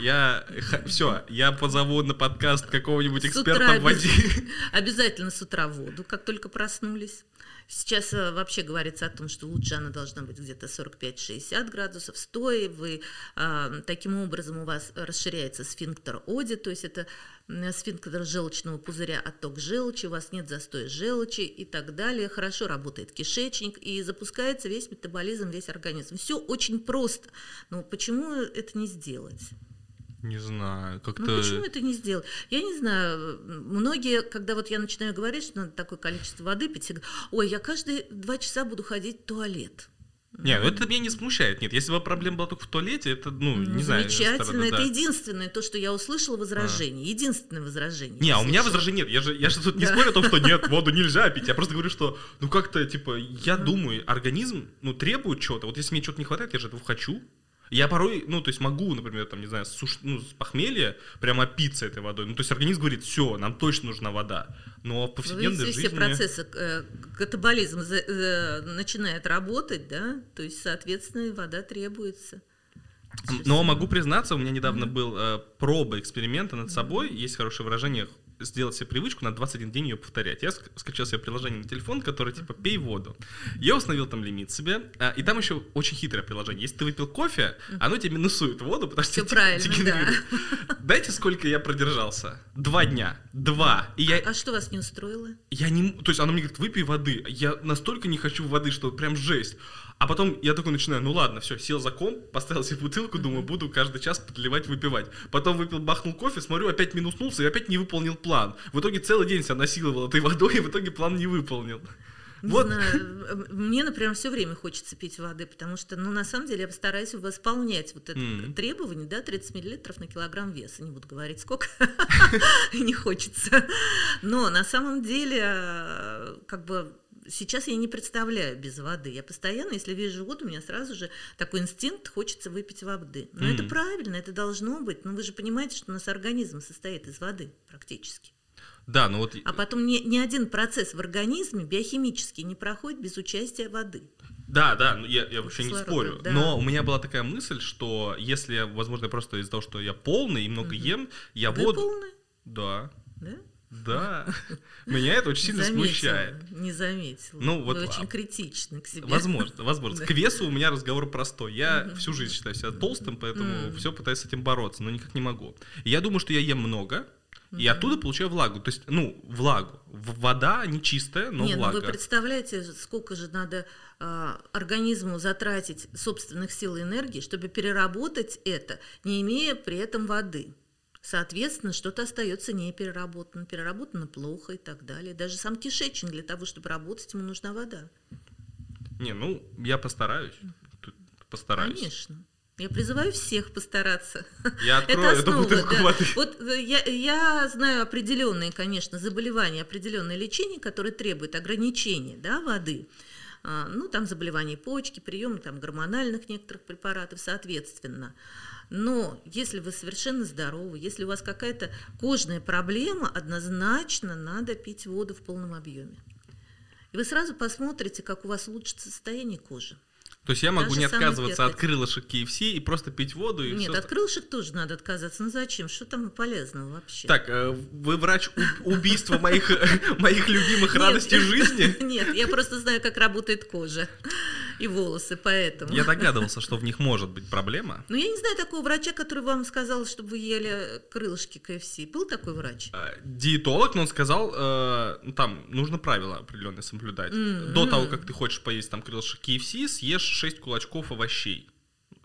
Я все, я позову на подкаст какого-нибудь эксперта в воде. Обязательно с утра воду, как только проснулись. Сейчас э, вообще говорится о том, что лучше она должна быть где-то 45-60 градусов стоя. Вы, э, таким образом у вас расширяется сфинктер оди, то есть это сфинктер желчного пузыря, отток желчи, у вас нет застоя желчи и так далее. Хорошо работает кишечник и запускается весь метаболизм, весь организм. Все очень просто. Но почему это не сделать? Не знаю, как-то... Ну почему это не сделать? Я не знаю, многие, когда вот я начинаю говорить, что надо такое количество воды пить, говорят, ой, я каждые два часа буду ходить в туалет. Не, ну это меня не смущает. Нет, если бы проблема была только в туалете, это, ну, ну не знаю. Замечательно. Это да. единственное то, что я услышала возражение. А. Единственное возражение. Не, а у меня возражение нет. Я же, я же тут не да. спорю о том, что <laughs> нет, воду нельзя пить. Я просто говорю, что, ну, как-то, типа, я думаю, организм, ну, требует чего-то. Вот если мне чего-то не хватает, я же этого хочу. Я порой, ну, то есть могу, например, там, не знаю, суш... ну, с похмелья прямо опиться этой водой. Ну, то есть организм говорит, все, нам точно нужна вода. Но в повседневной ну, жизни... все процессы, э, катаболизм э, начинает работать, да, то есть, соответственно, вода требуется. Но могу признаться, у меня недавно mm-hmm. был э, проба эксперимента над собой. Mm-hmm. Есть хорошее выражение сделать себе привычку на 21 день ее повторять. Я скачал себе приложение на телефон, которое типа «пей воду». Я установил там лимит себе, а, и там еще очень хитрое приложение. Если ты выпил кофе, оно тебе минусует воду, потому что тебе дегенерирует. Да. Дайте, сколько я продержался? Два дня. Два. И я... А, а что вас не устроило? Я не... То есть оно мне говорит, выпей воды. Я настолько не хочу воды, что прям жесть. А потом я такой начинаю, ну ладно, все, сел за комп, поставил себе бутылку, думаю, буду каждый час подливать, выпивать. Потом выпил, бахнул кофе, смотрю, опять минуснулся и опять не выполнил план. В итоге целый день себя насиловал этой водой, и в итоге план не выполнил. Не вот. знаю, мне, например, все время хочется пить воды, потому что, ну, на самом деле, я постараюсь восполнять вот это mm. требование, да, 30 миллилитров на килограмм веса. Не буду говорить, сколько, <laughs> <laughs> не хочется. Но на самом деле, э, как бы сейчас я не представляю без воды. Я постоянно, если вижу воду, у меня сразу же такой инстинкт, хочется выпить воды. Но mm. это правильно, это должно быть. Но вы же понимаете, что у нас организм состоит из воды практически. Да, но вот... А потом ни, ни один процесс в организме биохимический не проходит без участия воды. Да, да, ну, я, я вообще не спорю. Да. Но у меня была такая мысль, что если, возможно, просто из-за того, что я полный и много угу. ем, я Вы воду... полный? Да. Да? Да. <laughs> Меня это очень сильно заметила, смущает. Не заметил. Ну, вот, Вы очень а, критичны к себе. Возможно, возможно. <laughs> К весу у меня разговор простой. Я всю жизнь считаю себя толстым, поэтому все пытаюсь с этим бороться, но никак не могу. И я думаю, что я ем много, и оттуда получаю влагу. То есть, ну, влагу. Вода не чистая, но Не, ну влага. вы представляете, сколько же надо а, организму затратить собственных сил и энергии, чтобы переработать это, не имея при этом воды. Соответственно, что-то остается не переработано, переработано плохо и так далее. Даже сам кишечник для того, чтобы работать, ему нужна вода. Не, ну, я постараюсь. Постараюсь. Конечно. Я призываю всех постараться. Я открою Это эту основа, бутылку да. воды. Вот э, я, я знаю определенные, конечно, заболевания, определенные лечения, которые требуют ограничения да, воды. А, Ну, там заболевания почки, прием там, гормональных некоторых препаратов, соответственно. Но если вы совершенно здоровы, если у вас какая-то кожная проблема, однозначно надо пить воду в полном объеме. И вы сразу посмотрите, как у вас улучшится состояние кожи. То есть я могу Даже не отказываться от крылышек KFC и просто пить воду и Нет, от крылышек тоже надо отказаться. Ну зачем? Что там полезного вообще? Так, э, вы врач убийства моих, <laughs> моих любимых радостей жизни? <laughs> Нет, я просто знаю, как работает кожа и волосы, поэтому. Я догадывался, что в них может быть проблема. Но я не знаю такого врача, который вам сказал, чтобы вы ели крылышки КФС. Был такой врач? Э, Диетолог, но он сказал, э, ну, там нужно правила определенные соблюдать. М, До того, как ты хочешь поесть там крылышек KFC, съешь 6 кулачков овощей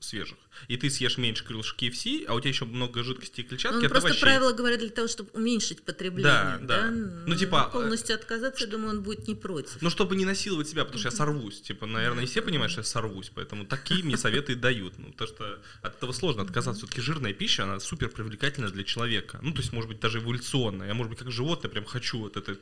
свежих. И ты съешь меньше крылышек KFC, а у тебя еще много жидкости и клетчатки от просто овощей. правила говорят для того, чтобы уменьшить потребление. Да, да. Ну, типа, Полностью отказаться, я думаю, он будет не против. Ну, чтобы не насиловать себя, потому что я сорвусь. Типа, наверное, и все понимают, что я сорвусь. Поэтому такие мне советы и дают. Ну, потому что от этого сложно отказаться. Все-таки жирная пища, она супер привлекательна для человека. Ну, то есть, может быть, даже эволюционная. Я, может быть, как животное прям хочу вот эту э,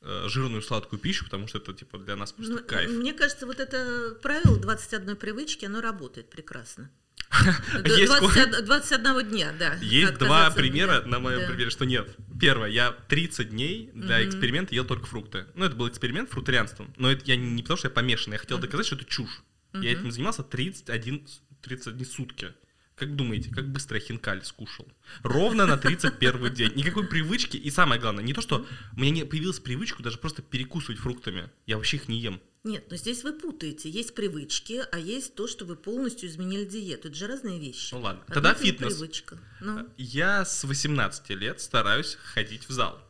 жирную сладкую пищу, потому что это, типа, для нас просто Ну, кайф. Мне кажется, вот это правило 21 привычки, оно работает прекрасно. <laughs> Есть 21, 21 дня, да. Есть два примера на моем да. примере, что нет. Первое, я 30 дней для эксперимента ел только фрукты. Ну, это был эксперимент фрутарианством. Но это я не, не потому, что я помешанный, я хотел доказать, что это чушь. Я этим занимался 31, с- 31 сутки. Как думаете, как быстро я хинкаль скушал? Ровно на 31 день. Никакой привычки. И самое главное, не то, что у меня не появилась привычка даже просто перекусывать фруктами. Я вообще их не ем. Нет, но здесь вы путаете. Есть привычки, а есть то, что вы полностью изменили диету. Это же разные вещи. Ну ладно. Одно Тогда фитнес. Привычка. Ну, Я с 18 лет стараюсь ходить в зал.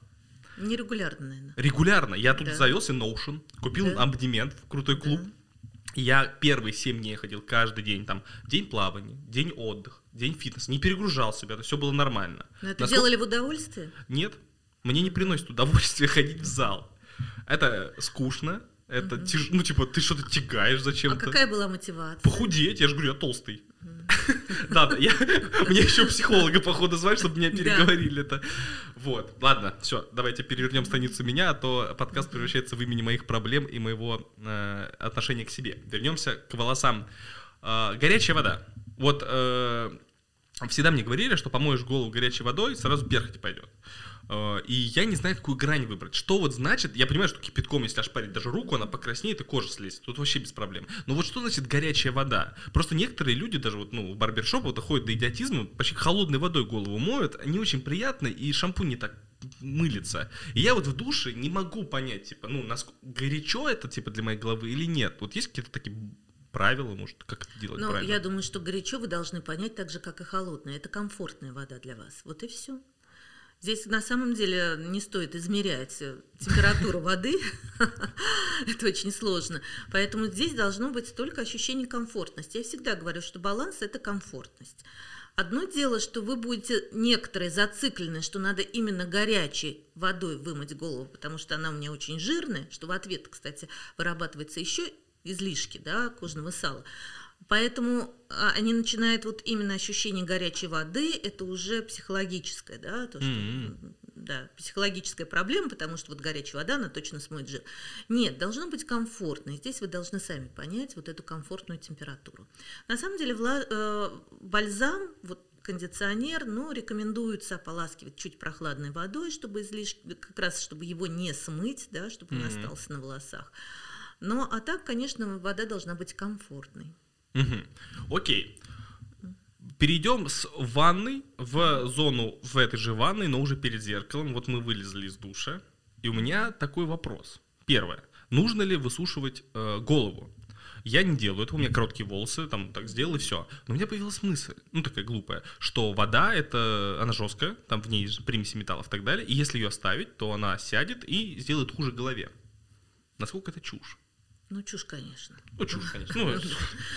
нерегулярно, наверное. Регулярно. Я тут Да. завелся Notion, купил Да. абонемент в крутой клуб. Я первые 7 дней ходил каждый день. Там день плавания, день отдых, день фитнес. Не перегружал себя, это все было нормально. Но это Насколько- делали в удовольствие? Нет, мне не приносит удовольствия <laughs> ходить в зал. Это скучно. Это тяж- ну, типа, ты что-то тягаешь А зачем-то. какая была мотивация? Похудеть, я же говорю, я толстый. Да, <laughs> да, я, мне еще психолога, походу, звать, чтобы меня переговорили это. Вот, ладно, все, давайте перевернем страницу меня, а то подкаст превращается в имени моих проблем и моего э, отношения к себе. Вернемся к волосам. Э, горячая вода. Вот э, всегда мне говорили, что помоешь голову горячей водой, сразу перхоть пойдет. Э, И я не знаю, какую грань выбрать. Что вот значит, я понимаю, что кипятком, если ошпарить даже руку, она покраснеет и кожа слезет. Тут вообще без проблем. Но вот что значит горячая вода? Просто некоторые люди даже вот, ну, в барбершоп вот доходят до идиотизма, почти холодной водой голову моют, они очень приятно, и шампунь не так мылится. И я вот в душе не могу понять, типа, ну, насколько горячо это, типа, для моей головы или нет. Вот есть какие-то такие правила, может, как это делать Ну, правильно? я думаю, что горячо вы должны понять так же, как и холодное. Это комфортная вода для вас. Вот и все. Здесь на самом деле не стоит измерять э, температуру воды. <laughs> Это очень сложно. Поэтому здесь должно быть только ощущение комфортности. Я всегда говорю, что баланс – это комфортность. Одно дело, что вы будете некоторые зациклены, что надо именно горячей водой вымыть голову, потому что она у меня очень жирная, что в ответ, кстати, вырабатывается еще излишки да, кожного сала. Поэтому а, они начинают вот именно ощущение горячей воды, это уже психологическое, да, то, что, Мгм. да, психологическая проблема, потому что вот горячая вода, она точно смоет жир. Нет, должно быть комфортно. И здесь вы должны сами понять вот эту комфортную температуру. На самом деле вла- э, бальзам, вот кондиционер, ну, рекомендуется ополаскивать чуть прохладной водой, чтобы излишки, как раз чтобы его не смыть, да, чтобы он Мгм. остался на волосах. Но, а так, конечно, вода должна быть комфортной. Мгм. Окей. Перейдем с ванной в зону в этой же ванной, но уже перед зеркалом. Вот мы вылезли из душа, и у меня такой вопрос. Первое. Нужно ли высушивать э, голову? Я не делаю этого, у меня короткие волосы, там так сделал и все. Но у меня появилась мысль, ну такая глупая, что вода это, она жесткая, там в ней примеси металлов и так далее, и если ее оставить, то она сядет и сделает хуже голове. Насколько это чушь? Ну, чушь, конечно. Ну, чушь, конечно. Ну,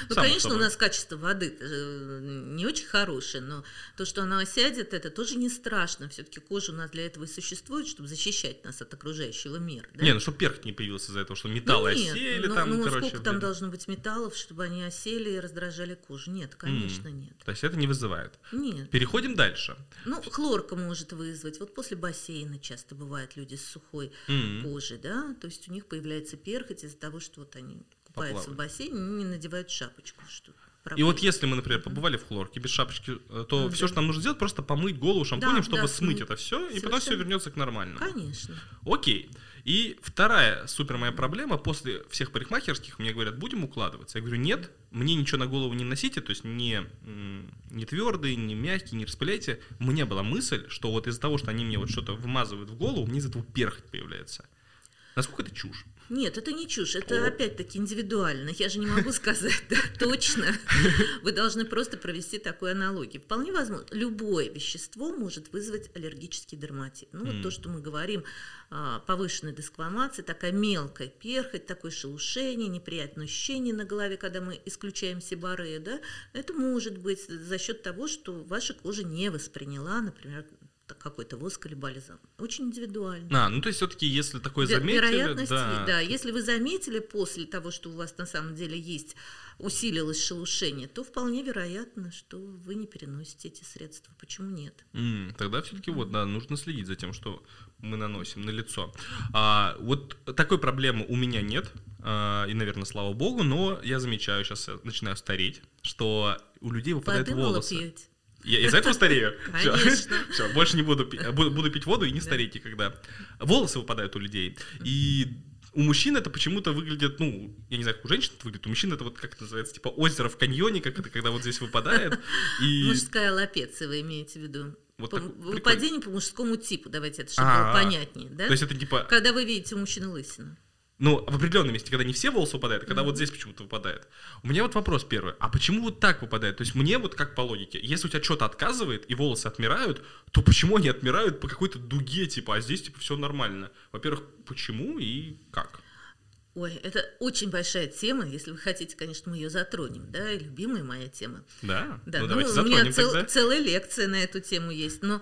ну конечно, у нас качество воды э, не очень хорошее, но то, что она осядет, это тоже не страшно. Все-таки кожа у нас для этого и существует, чтобы защищать нас от окружающего мира. Да? Не, ну чтобы перх не появился из-за этого, что металлы ну, нет, осели ну, там, ну, короче. сколько там должно быть металлов, чтобы они осели и раздражали кожу? Нет, конечно, mm. нет. То есть это не вызывает? Нет. Переходим дальше. Ну, хлорка может вызвать. Вот после бассейна часто бывают люди с сухой mm. кожей, да, то есть у них появляется перхоть из-за того, что вот они купаются Поплавать. в бассейне, не надевают шапочку. Что и вот если мы, например, побывали в хлорке без шапочки, э, то ну, все, да. что нам нужно сделать, просто помыть голову шампунем, да, чтобы да, смыть, это все, и Совершенно. потом все вернется к нормальному. Конечно. Окей. И вторая супер моя проблема, после всех парикмахерских мне говорят, будем укладываться. Я говорю, нет, мне ничего на голову не носите, то есть не, не твердый, не мягкий, не распыляйте. У меня была мысль, что вот из-за того, что они мне вот что-то вымазывают в голову, мне из этого перхоть появляется. Насколько это чушь? Нет, это не чушь, это опять-таки индивидуально. Я же не могу <laughs> сказать да, точно. Вы должны просто провести такую аналогию. Вполне возможно, любое вещество может вызвать аллергический дерматит. Ну, вот то, что мы говорим, а, повышенная десквамация, такая мелкая перхоть, такое шелушение, неприятное ощущение на голове, когда мы исключаем сибаре, да, это может быть за счет того, что ваша кожа не восприняла, например, какой-то воск или бальзам. Очень индивидуально. А, ну то есть все-таки, если такое заметили... Вероятность, да. да, если вы заметили после того, что у вас на самом деле есть, усилилось шелушение, то вполне вероятно, что вы не переносите эти средства. Почему нет? Mm, тогда все-таки mm. вот, да, нужно следить за тем, что мы наносим на лицо. А, вот такой проблемы у меня нет, а, и, наверное, слава богу, но я замечаю, сейчас я начинаю стареть, что у людей выпадают Воды волосы. Пьете. Я из-за этого старею? Конечно. <laughs> Все, больше не буду пить, буду, пить воду и не стареть никогда. Волосы выпадают у людей. И у мужчин это почему-то выглядит, ну, я не знаю, как у женщин это выглядит, у мужчин это вот как это называется, типа озеро в каньоне, как это, когда вот здесь выпадает. И... Мужская лапеция вы имеете в виду? Вот по, выпадение по мужскому типу, давайте это, чтобы А-а-а. было понятнее, да? То есть это типа... Когда вы видите у мужчины лысину. Ну, в определенном месте, когда не все волосы выпадают, а когда mm-hmm. вот здесь почему-то выпадает. У меня вот вопрос первый. А почему вот так выпадает? То есть мне вот как по логике, если у тебя что-то отказывает и волосы отмирают, то почему они отмирают по какой-то дуге, типа, а здесь типа все нормально? Во-первых, почему и как? Ой, это очень большая тема. Если вы хотите, конечно, мы ее затронем, да, и любимая моя тема. Да. Да. Ну, ну давайте у меня цел, тогда. целая лекция на эту тему есть, но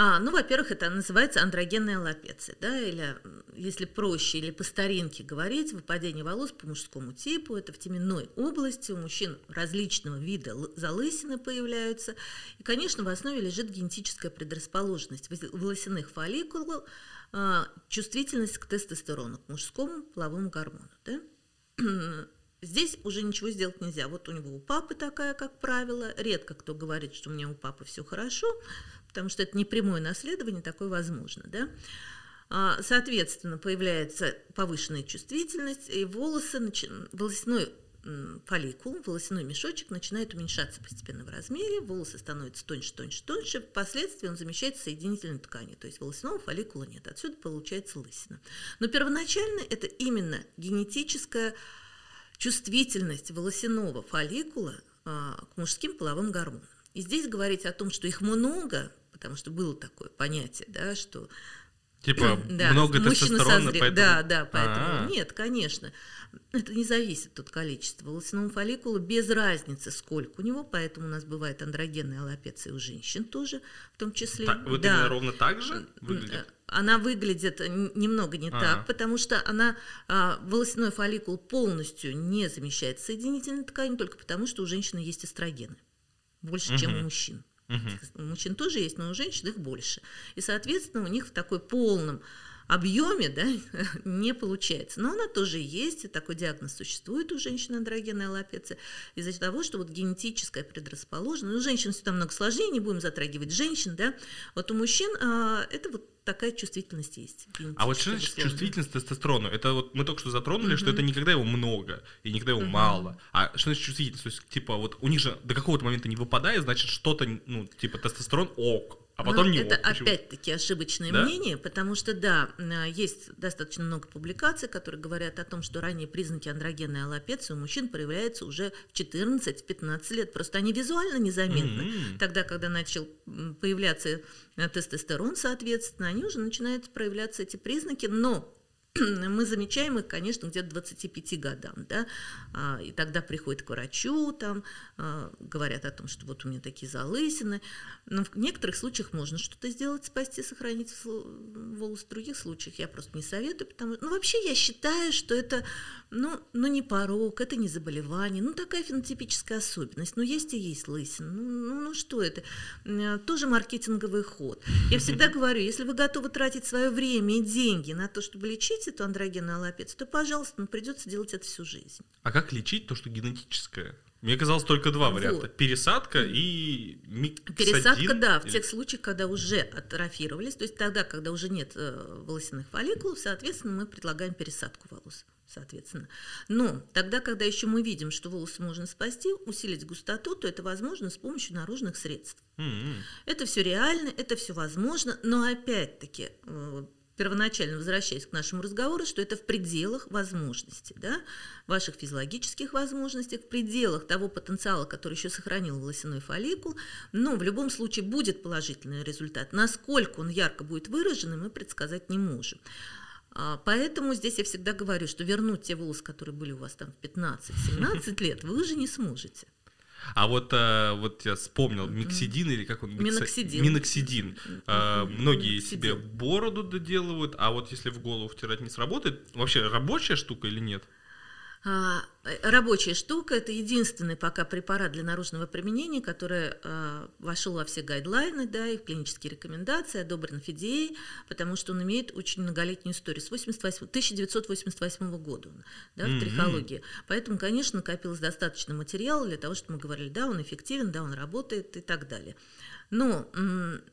а, ну, во-первых, это называется андрогенная лапеция, да, или, если проще, или по старинке говорить, выпадение волос по мужскому типу, это в теменной области, у мужчин различного вида залысины появляются, и, конечно, в основе лежит генетическая предрасположенность волосяных фолликулов, а, чувствительность к тестостерону, к мужскому половому гормону, да. Здесь уже ничего сделать нельзя. Вот у него у папы такая, как правило. Редко кто говорит, что у меня у папы все хорошо потому что это не прямое наследование, такое возможно, да. А, соответственно, появляется повышенная чувствительность, и волосы, волосяной фолликул, волосяной мешочек начинает уменьшаться постепенно в размере, волосы становятся тоньше, тоньше, тоньше, впоследствии он замещается соединительной тканью, то есть волосяного фолликула нет, отсюда получается лысина. Но первоначально это именно генетическая чувствительность волосяного фолликула а, к мужским половым гормонам. И здесь говорить о том, что их много, потому что было такое понятие, да, что <clears throat> Типа да, <clears throat> много тестостерона, созрел, поэтому... Да, да, поэтому А-а-а. нет, конечно. Это не зависит от количества. Волосяного фолликула без разницы, сколько у него, поэтому у нас бывает андрогенная аллопеция у женщин тоже, в том числе. Так, вот да. именно ровно так же выглядит? Она выглядит немного не А-а-а. так, потому что она, а, волосяной фолликул полностью не замещает соединительной ткань, только потому что у женщины есть эстрогены больше, угу. чем у мужчин. Угу. У мужчин тоже есть, но у женщин их больше. И, соответственно, у них в такой полном объеме да, <laughs> не получается. Но она тоже есть, и такой диагноз существует у женщин андрогенная аллопеция, из-за того, что вот генетическая предрасположенность, ну, у женщин все там много сложнее, не будем затрагивать женщин, да, вот у мужчин а, это вот такая чувствительность есть. А вот что значит чувствительность тестостерону? Это вот мы только что затронули, угу. что это никогда его много и никогда его угу. мало. А что значит чувствительность? То есть, типа, вот у них же до какого-то момента не выпадает, значит, что-то, ну, типа, тестостерон ок, а потом Но не Это опять-таки ошибочное да? мнение, потому что, да, есть достаточно много публикаций, которые говорят о том, что ранние признаки андрогенной аллопеции у мужчин проявляются уже в 14-15 лет. Просто они визуально незаметны. Mm-hmm. Тогда, когда начал появляться э, тестостерон, соответственно, они уже начинают проявляться эти признаки, но <clears throat> мы замечаем их, конечно, где-то 25 годам, да, а, и тогда приходят к врачу, там, а, говорят о том, что вот у меня такие залысины, но в некоторых случаях можно что-то сделать, спасти, сохранить волос, в других случаях я просто не советую, потому что, ну, вообще я считаю, что это, ну, ну не порог, это не заболевание, ну, такая фенотипическая особенность, ну, есть и есть лысина, ну, ну, ну что это, тоже маркетинговый ход. Я всегда <laughs> говорю, если вы готовы тратить свое время и деньги на то, чтобы лечить эту андрогенную аллопецию, то, пожалуйста, ну, придется делать это всю жизнь. А как лечить то, что генетическое? Мне казалось только два варианта. Вот. Пересадка и миксодин. Пересадка, да, в или... тех случаях, когда уже атрофировались, то есть тогда, когда уже нет э, волосяных фолликулов, соответственно, мы предлагаем пересадку волос. Соответственно. Но тогда, когда еще мы видим, что волосы можно спасти, усилить густоту, то это возможно с помощью наружных средств. Mm-hmm. Это все реально, это все возможно, но опять-таки э, первоначально возвращаясь к нашему разговору, что это в пределах возможностей, да, ваших физиологических возможностей, в пределах того потенциала, который еще сохранил волосяной фолликул, но в любом случае будет положительный результат. Насколько он ярко будет выражен, мы предсказать не можем. А, поэтому здесь я всегда говорю, что вернуть те волосы, которые были у вас там в 15-17 лет, вы уже не сможете. А вот, а, вот я вспомнил, миксидин или как он? Миноксидин. Миноксидин. А, многие Миноксидин. себе бороду доделывают, а вот если в голову втирать не сработает, вообще рабочая штука или нет? А, рабочая штука – это единственный пока препарат для наружного применения, который а, вошел во все гайдлайны да, и в клинические рекомендации, одобрен FDA, потому что он имеет очень многолетнюю историю с 88, 1988 года да, в mm-hmm. трихологии. Поэтому, конечно, накопилось достаточно материала для того, чтобы мы говорили, да, он эффективен, да, он работает и так далее. Ну,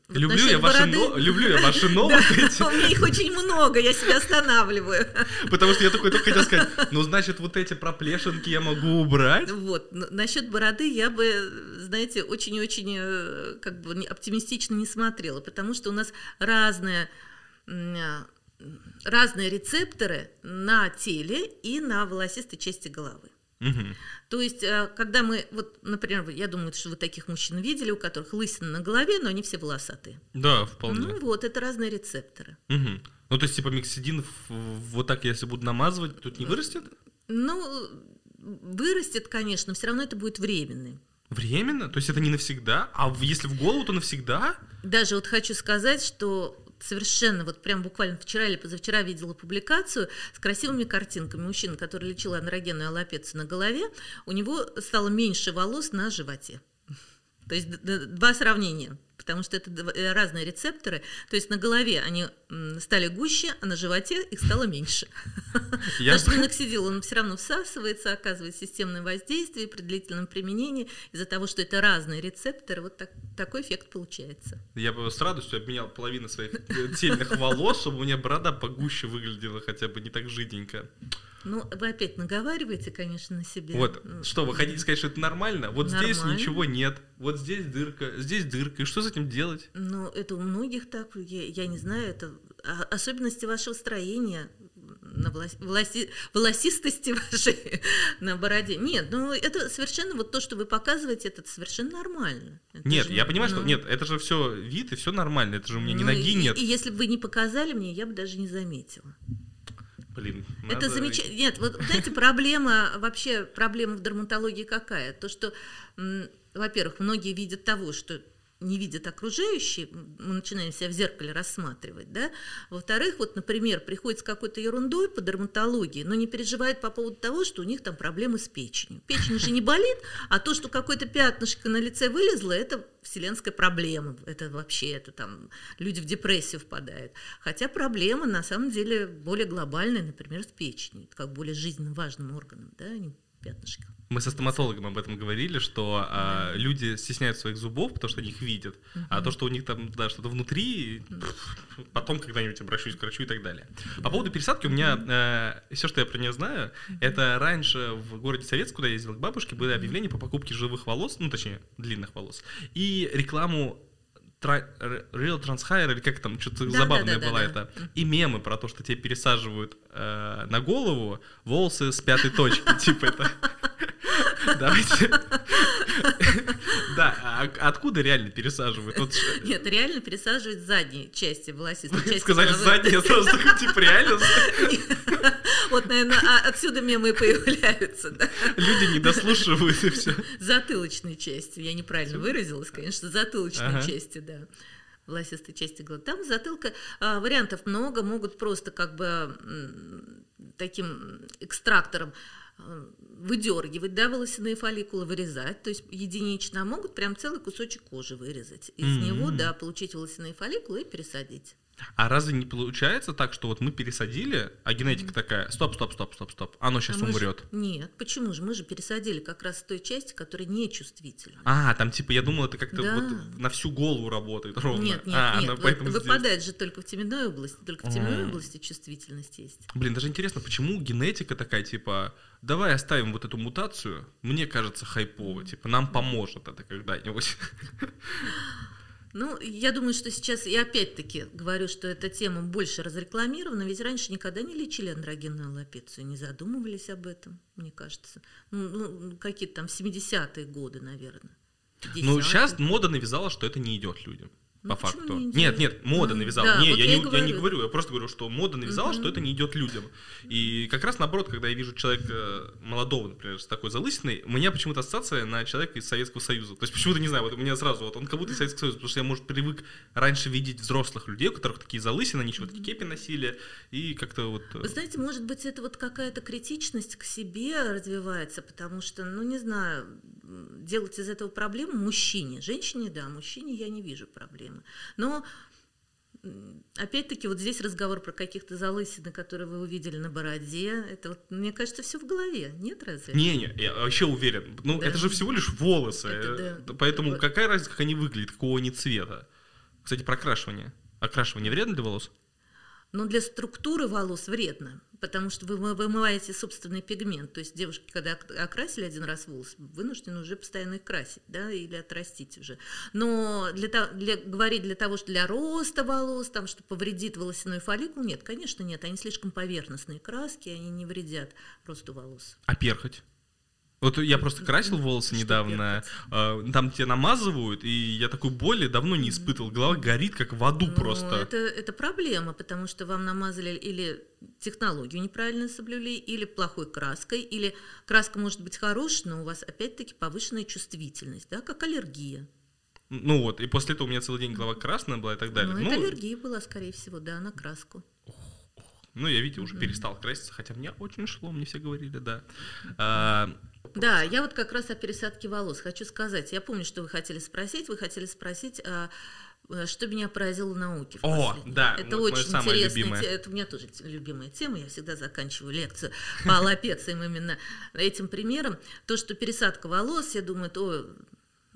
люблю, я ваши но... люблю я ваши <laughs> новости. Да, <laughs> у меня их очень много, я себя останавливаю. Потому что я такой только хотел сказать, ну, значит, вот эти проплешинки я могу убрать. Вот, насчет бороды я бы, знаете, очень-очень э, как бы оптимистично не смотрела, потому что у нас разная разные рецепторы на теле и на волосистой части головы. Угу. То есть, э, когда мы, вот, например, я думаю, что вы таких мужчин видели, у которых лысина на голове, но они все волосатые. Да, вполне. Ну вот, это разные рецепторы. Угу. Ну, то есть, типа, миксидин вот так, если буду намазывать, тут не вырастет? Ну, вырастет, конечно, все равно это будет временный. Временно? То есть это не навсегда? А если в голову, то навсегда? Даже вот хочу сказать, что совершенно, вот прям буквально вчера или позавчера видела публикацию с красивыми картинками. Мужчина, который лечил анрогенную аллопецию на голове, у него стало меньше волос на животе. То есть два сравнения потому что это э, разные рецепторы. То есть на голове они стали гуще, а на животе их стало меньше. <laughs> Потому что миноксидил, он все равно всасывается, оказывает системное воздействие при длительном применении. Из-за того, что это разные рецепторы, вот так, такой эффект получается. Я бы с радостью обменял половину своих тельных э, волос, чтобы у меня борода погуще выглядела, хотя бы не так жиденько. Ну, вы опять наговариваете, конечно, на себе. Вот, что, вы хотите сказать, что это нормально? Вот нормально. здесь ничего нет, вот здесь дырка, здесь дырка, и что с этим делать? Ну, это у многих так, я, я не знаю, это особенности вашего строения, на волоси, волосистости <laughs> вашей на бороде. Нет, ну это совершенно вот то, что вы показываете, это совершенно нормально. Это нет, же, я понимаю, ну... что нет, это же все вид и все нормально, это же у меня ну, ни ноги и, нет. И если бы вы не показали мне, я бы даже не заметила. Блин, надо... Это замечательно. Нет, вот знаете, проблема, вообще проблема в дерматологии какая? То, что, во-первых, многие видят того, что не видят окружающие, мы начинаем себя в зеркале рассматривать, да. Во-вторых, вот, например, приходит с какой-то ерундой по дерматологии, но не переживает по поводу того, что у них там проблемы с печенью. Печень же не болит, а то, что какое-то пятнышко на лице вылезло, это вселенская проблема. Это вообще, это там люди в депрессию впадают. Хотя проблема на самом деле более глобальная, например, с печенью, как более жизненно важным органом, да, а не пятнышко. Мы со стоматологом об этом говорили, что а, люди стесняют своих зубов, потому что они их видят, uh-huh. а то, что у них там да, что-то внутри, uh-huh. потом когда-нибудь обращусь к врачу и так далее. По поводу пересадки у меня э, все, что я про нее знаю, это раньше в городе Советск, куда я ездил к бабушке, были объявления по покупке живых волос, ну точнее длинных волос, и рекламу Real Transhair, или как там, что-то да, забавное да, да, было да, это. Да. И мемы про то, что тебе пересаживают э, на голову волосы с пятой точки, <laughs> типа это. Давайте. Да, а откуда реально пересаживают? Нет, реально пересаживают задние части волосистой части. Сказали задние, сразу <laughs> типа реально? Вот, наверное, а отсюда мемы появляются, да. Люди не дослушивают и все. Затылочной части. Я неправильно выразилась, конечно, затылочной части, да волосистой части головы. Там затылка а, вариантов много, могут просто как бы таким экстрактором а, выдергивать, да, волосяные фолликулы, вырезать, то есть единично, а могут прям целый кусочек кожи вырезать. Из mm-hmm. него, да, получить волосяные фолликулы и пересадить. А разве не получается так, что вот мы пересадили, а генетика mm-hmm. такая, стоп, стоп, стоп, стоп, стоп, оно сейчас а умрет? Же... Нет, почему же? Мы же пересадили как раз той части, которая не чувствительна. А, там типа, я думала, это как-то да. вот на всю голову работает ровно. Нет, нет, а, нет, поэтому выпадает здесь... же только в теменной области, только в теменной mm. области чувствительность есть. Блин, даже интересно, почему генетика такая, типа, давай оставим вот эту мутацию, мне кажется, хайпово, типа, нам поможет это когда-нибудь. <laughs> Ну, я думаю, что сейчас, я опять-таки говорю, что эта тема больше разрекламирована, ведь раньше никогда не лечили андрогенную аллопецию, не задумывались об этом, мне кажется. Ну, ну какие-то там 70-е годы, наверное. Ну, сейчас мода навязала, что это не идет людям. Ну, по факту. Не нет, нет, мода навязала. Да, не, вот я, я, не, я не говорю, я просто говорю, что мода навязала, mm-hmm. что это не идет людям. И как раз наоборот, когда я вижу человека молодого, например, с такой залысиной, у меня почему-то ассоциация на человека из Советского Союза. То есть почему-то не знаю, вот у меня сразу, вот он как будто из Советского Союза, потому что я, может, привык раньше видеть взрослых людей, у которых такие залысины, они чего-то кепи носили, и как-то вот... Вы знаете, может быть, это вот какая-то критичность к себе развивается, потому что, ну, не знаю, делать из этого проблему мужчине. Женщине, да, мужчине я не вижу проблемы. Но Опять-таки, вот здесь разговор про каких-то залысины, которые вы увидели на бороде. Это, вот, мне кажется, все в голове, нет разве? Не-не, я вообще уверен. Ну, да. это же всего лишь волосы. Это, да. Поэтому вот. какая разница, как они выглядят, какого они цвета? Кстати, прокрашивание. Окрашивание вредно для волос? Но для структуры волос вредно, потому что вы вымываете собственный пигмент. То есть девушки, когда окрасили один раз волосы, вынуждены уже постоянно их красить, да, или отрастить уже. Но для, для, говорить для того, что для роста волос, там, что повредит волосяной фолликул, нет, конечно, нет. Они слишком поверхностные краски, они не вредят росту волос. А перхоть? Вот я просто красил волосы Что недавно, э, там тебя намазывают, и я такой боли давно не испытывал. Голова горит, как в аду ну, просто. Это, это проблема, потому что вам намазали или технологию неправильно соблюли, или плохой краской, или краска может быть хорошая, но у вас опять-таки повышенная чувствительность, да, как аллергия. Ну вот, и после этого у меня целый день голова красная была и так далее. Ну, ну это аллергия была, скорее всего, да, на краску. Ну, я, видите, уже перестал краситься, хотя мне очень шло, мне все говорили, да. А, да, я вот как раз о пересадке волос хочу сказать. Я помню, что вы хотели спросить. Вы хотели спросить, а, э, что меня поразило в науке. В О, да, это вот очень интересно. Это у меня тоже любимая тема. Я всегда заканчиваю лекцию по аллопециям именно этим примером. То, что пересадка волос, я думаю, то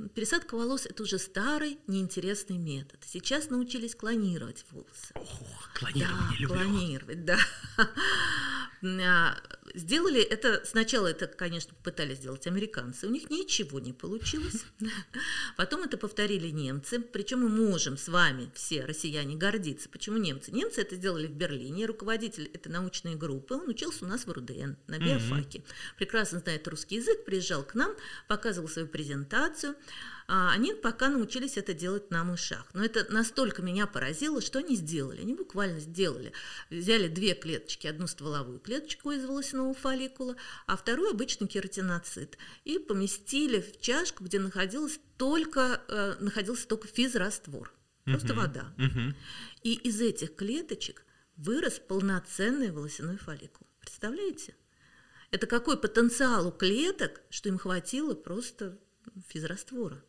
Пересадка волос – это уже старый, неинтересный метод. Сейчас научились клонировать волосы. Ох, клонирование да, люблю. клонировать, да. А, сделали это, сначала это, конечно, попытались сделать американцы, у них ничего не получилось. <laughs> Потом это повторили немцы, причем мы можем с вами, все россияне, гордиться. Почему немцы? Немцы это сделали в Берлине, руководитель этой научной группы, он учился у нас в РУДН, на биофаке. Прекрасно знает русский язык, приезжал к нам, показывал свою презентацию. А, они пока научились это делать на мышах. Но это настолько меня поразило, что они сделали. Они буквально сделали. Взяли две клеточки, одну стволовую клеточку из волосяного фолликула, а второй обычный кератиноцит. И поместили в чашку, где находилось только, э, находился только физраствор, просто угу. вода. Угу. И из этих клеточек вырос полноценный волосяной фолликул. Представляете? Это какой потенциал у клеток, что им хватило просто физраствора.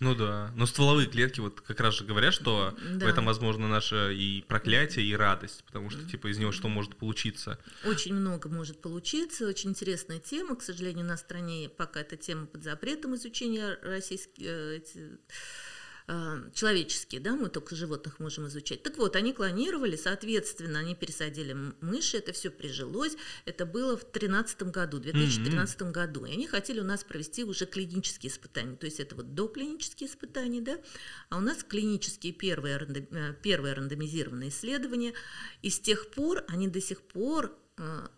Ну да, но стволовые клетки вот как раз же говорят, что да. в этом возможно наше и проклятие, и радость, потому что типа из него что может получиться. Очень много может получиться, очень интересная тема. К сожалению, на стране пока эта тема под запретом изучения российских э, человеческие, да, мы только животных можем изучать. Так вот, они клонировали, соответственно, они пересадили мыши, это все прижилось. Это было в 2013 году, 2013 mm-hmm. году. И они хотели у нас провести уже клинические испытания. То есть это вот доклинические испытания, да, а у нас клинические первые, э, первые рандомизированные исследования. И с тех пор они до сих пор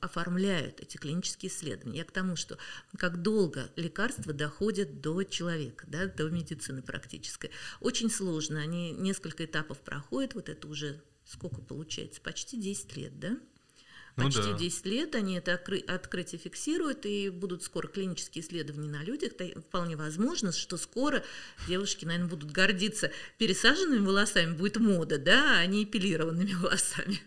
оформляют эти клинические исследования. Я к тому, что как долго лекарства доходят до человека, да, до медицины практической. Очень сложно, они несколько этапов проходят, вот это уже сколько получается, почти 10 лет, да? Ну почти ну, да. 10 лет они это открытие фиксируют, и будут скоро клинические исследования на людях. Вполне возможно, что скоро девушки, наверное, будут гордиться пересаженными волосами, будет мода, да, а не эпилированными <laughs> волосами.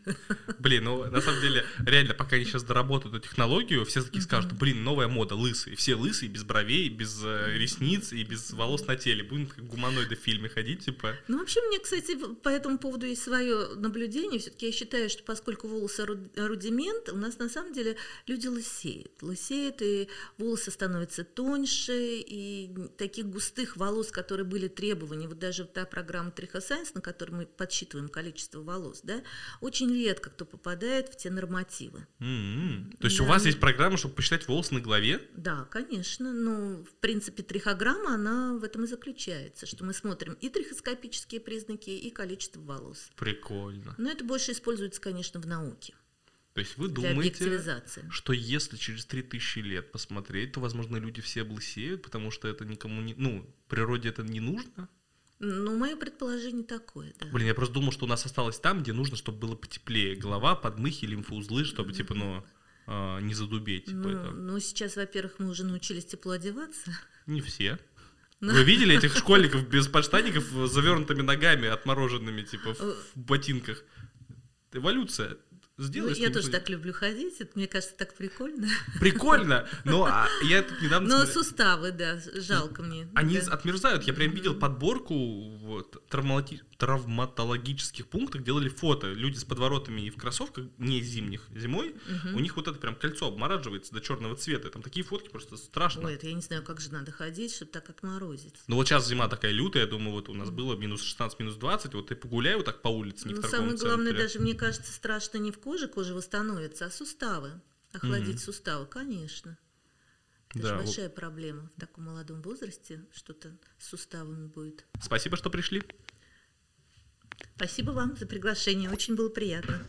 Блин, ну на самом деле, реально, пока они сейчас доработают эту технологию, все такие скажут, блин, новая мода, лысые. Все лысые, без бровей, без э, ресниц и без волос на теле. Будем как гуманоиды в фильме ходить, типа. Ну, вообще, мне, кстати, по этому поводу есть свое наблюдение. Все-таки я считаю, что поскольку волосы рудиментарные, момент у нас на самом деле люди лысеют. Лысеют, и волосы становятся тоньше, и таких густых волос, которые были требования, вот даже та программа Трихосайенс, на которой мы подсчитываем количество волос, да, очень редко кто попадает в те нормативы. Mm-hmm. То есть да. у вас есть программа, чтобы посчитать волосы на голове? Да, конечно. Но, в принципе, трихограмма, она в этом и заключается, что мы смотрим и трихоскопические признаки, и количество волос. Прикольно. Но это больше используется, конечно, в науке. То есть вы думаете, что если через 3000 лет посмотреть, то, возможно, люди все облысеют, потому что это никому не... Ну, природе это не нужно? Ну, мое предположение такое, да. Блин, я просто думал, что у нас осталось там, где нужно, чтобы было потеплее. Голова, подмыхи, лимфоузлы, чтобы, типа, ну, а, не задубеть. Типа, ну, это. ну, сейчас, во-первых, мы уже научились тепло одеваться. Не все. Ну. Вы видели этих <laughs> школьников без подштаников, завернутыми ногами, отмороженными, типа, в ботинках? Эволюция. Сделай, ну, я тоже так люблю ходить, это, мне кажется, так прикольно. Прикольно, но а, я тут недавно... Но смотрел... суставы, да, жалко мне. Они да. отмерзают, я прям видел подборку вот, травмати травматологических пунктах делали фото. Люди с подворотами и в кроссовках, не зимних, зимой, угу. у них вот это прям кольцо обмораживается до черного цвета. Там такие фотки просто страшно. Ой, это я не знаю, как же надо ходить, чтобы так отморозить. Ну вот сейчас зима такая лютая, я думаю, вот у нас было минус 16, минус 20, вот ты погуляй вот так по улице, не ну, в торговом самое главное, даже, мне кажется, страшно не в коже, кожа восстановится, а суставы. Охладить угу. суставы, конечно. Это да, же большая вот. проблема в таком молодом возрасте, что-то с суставами будет. Спасибо, что пришли. Спасибо вам за приглашение, очень было приятно.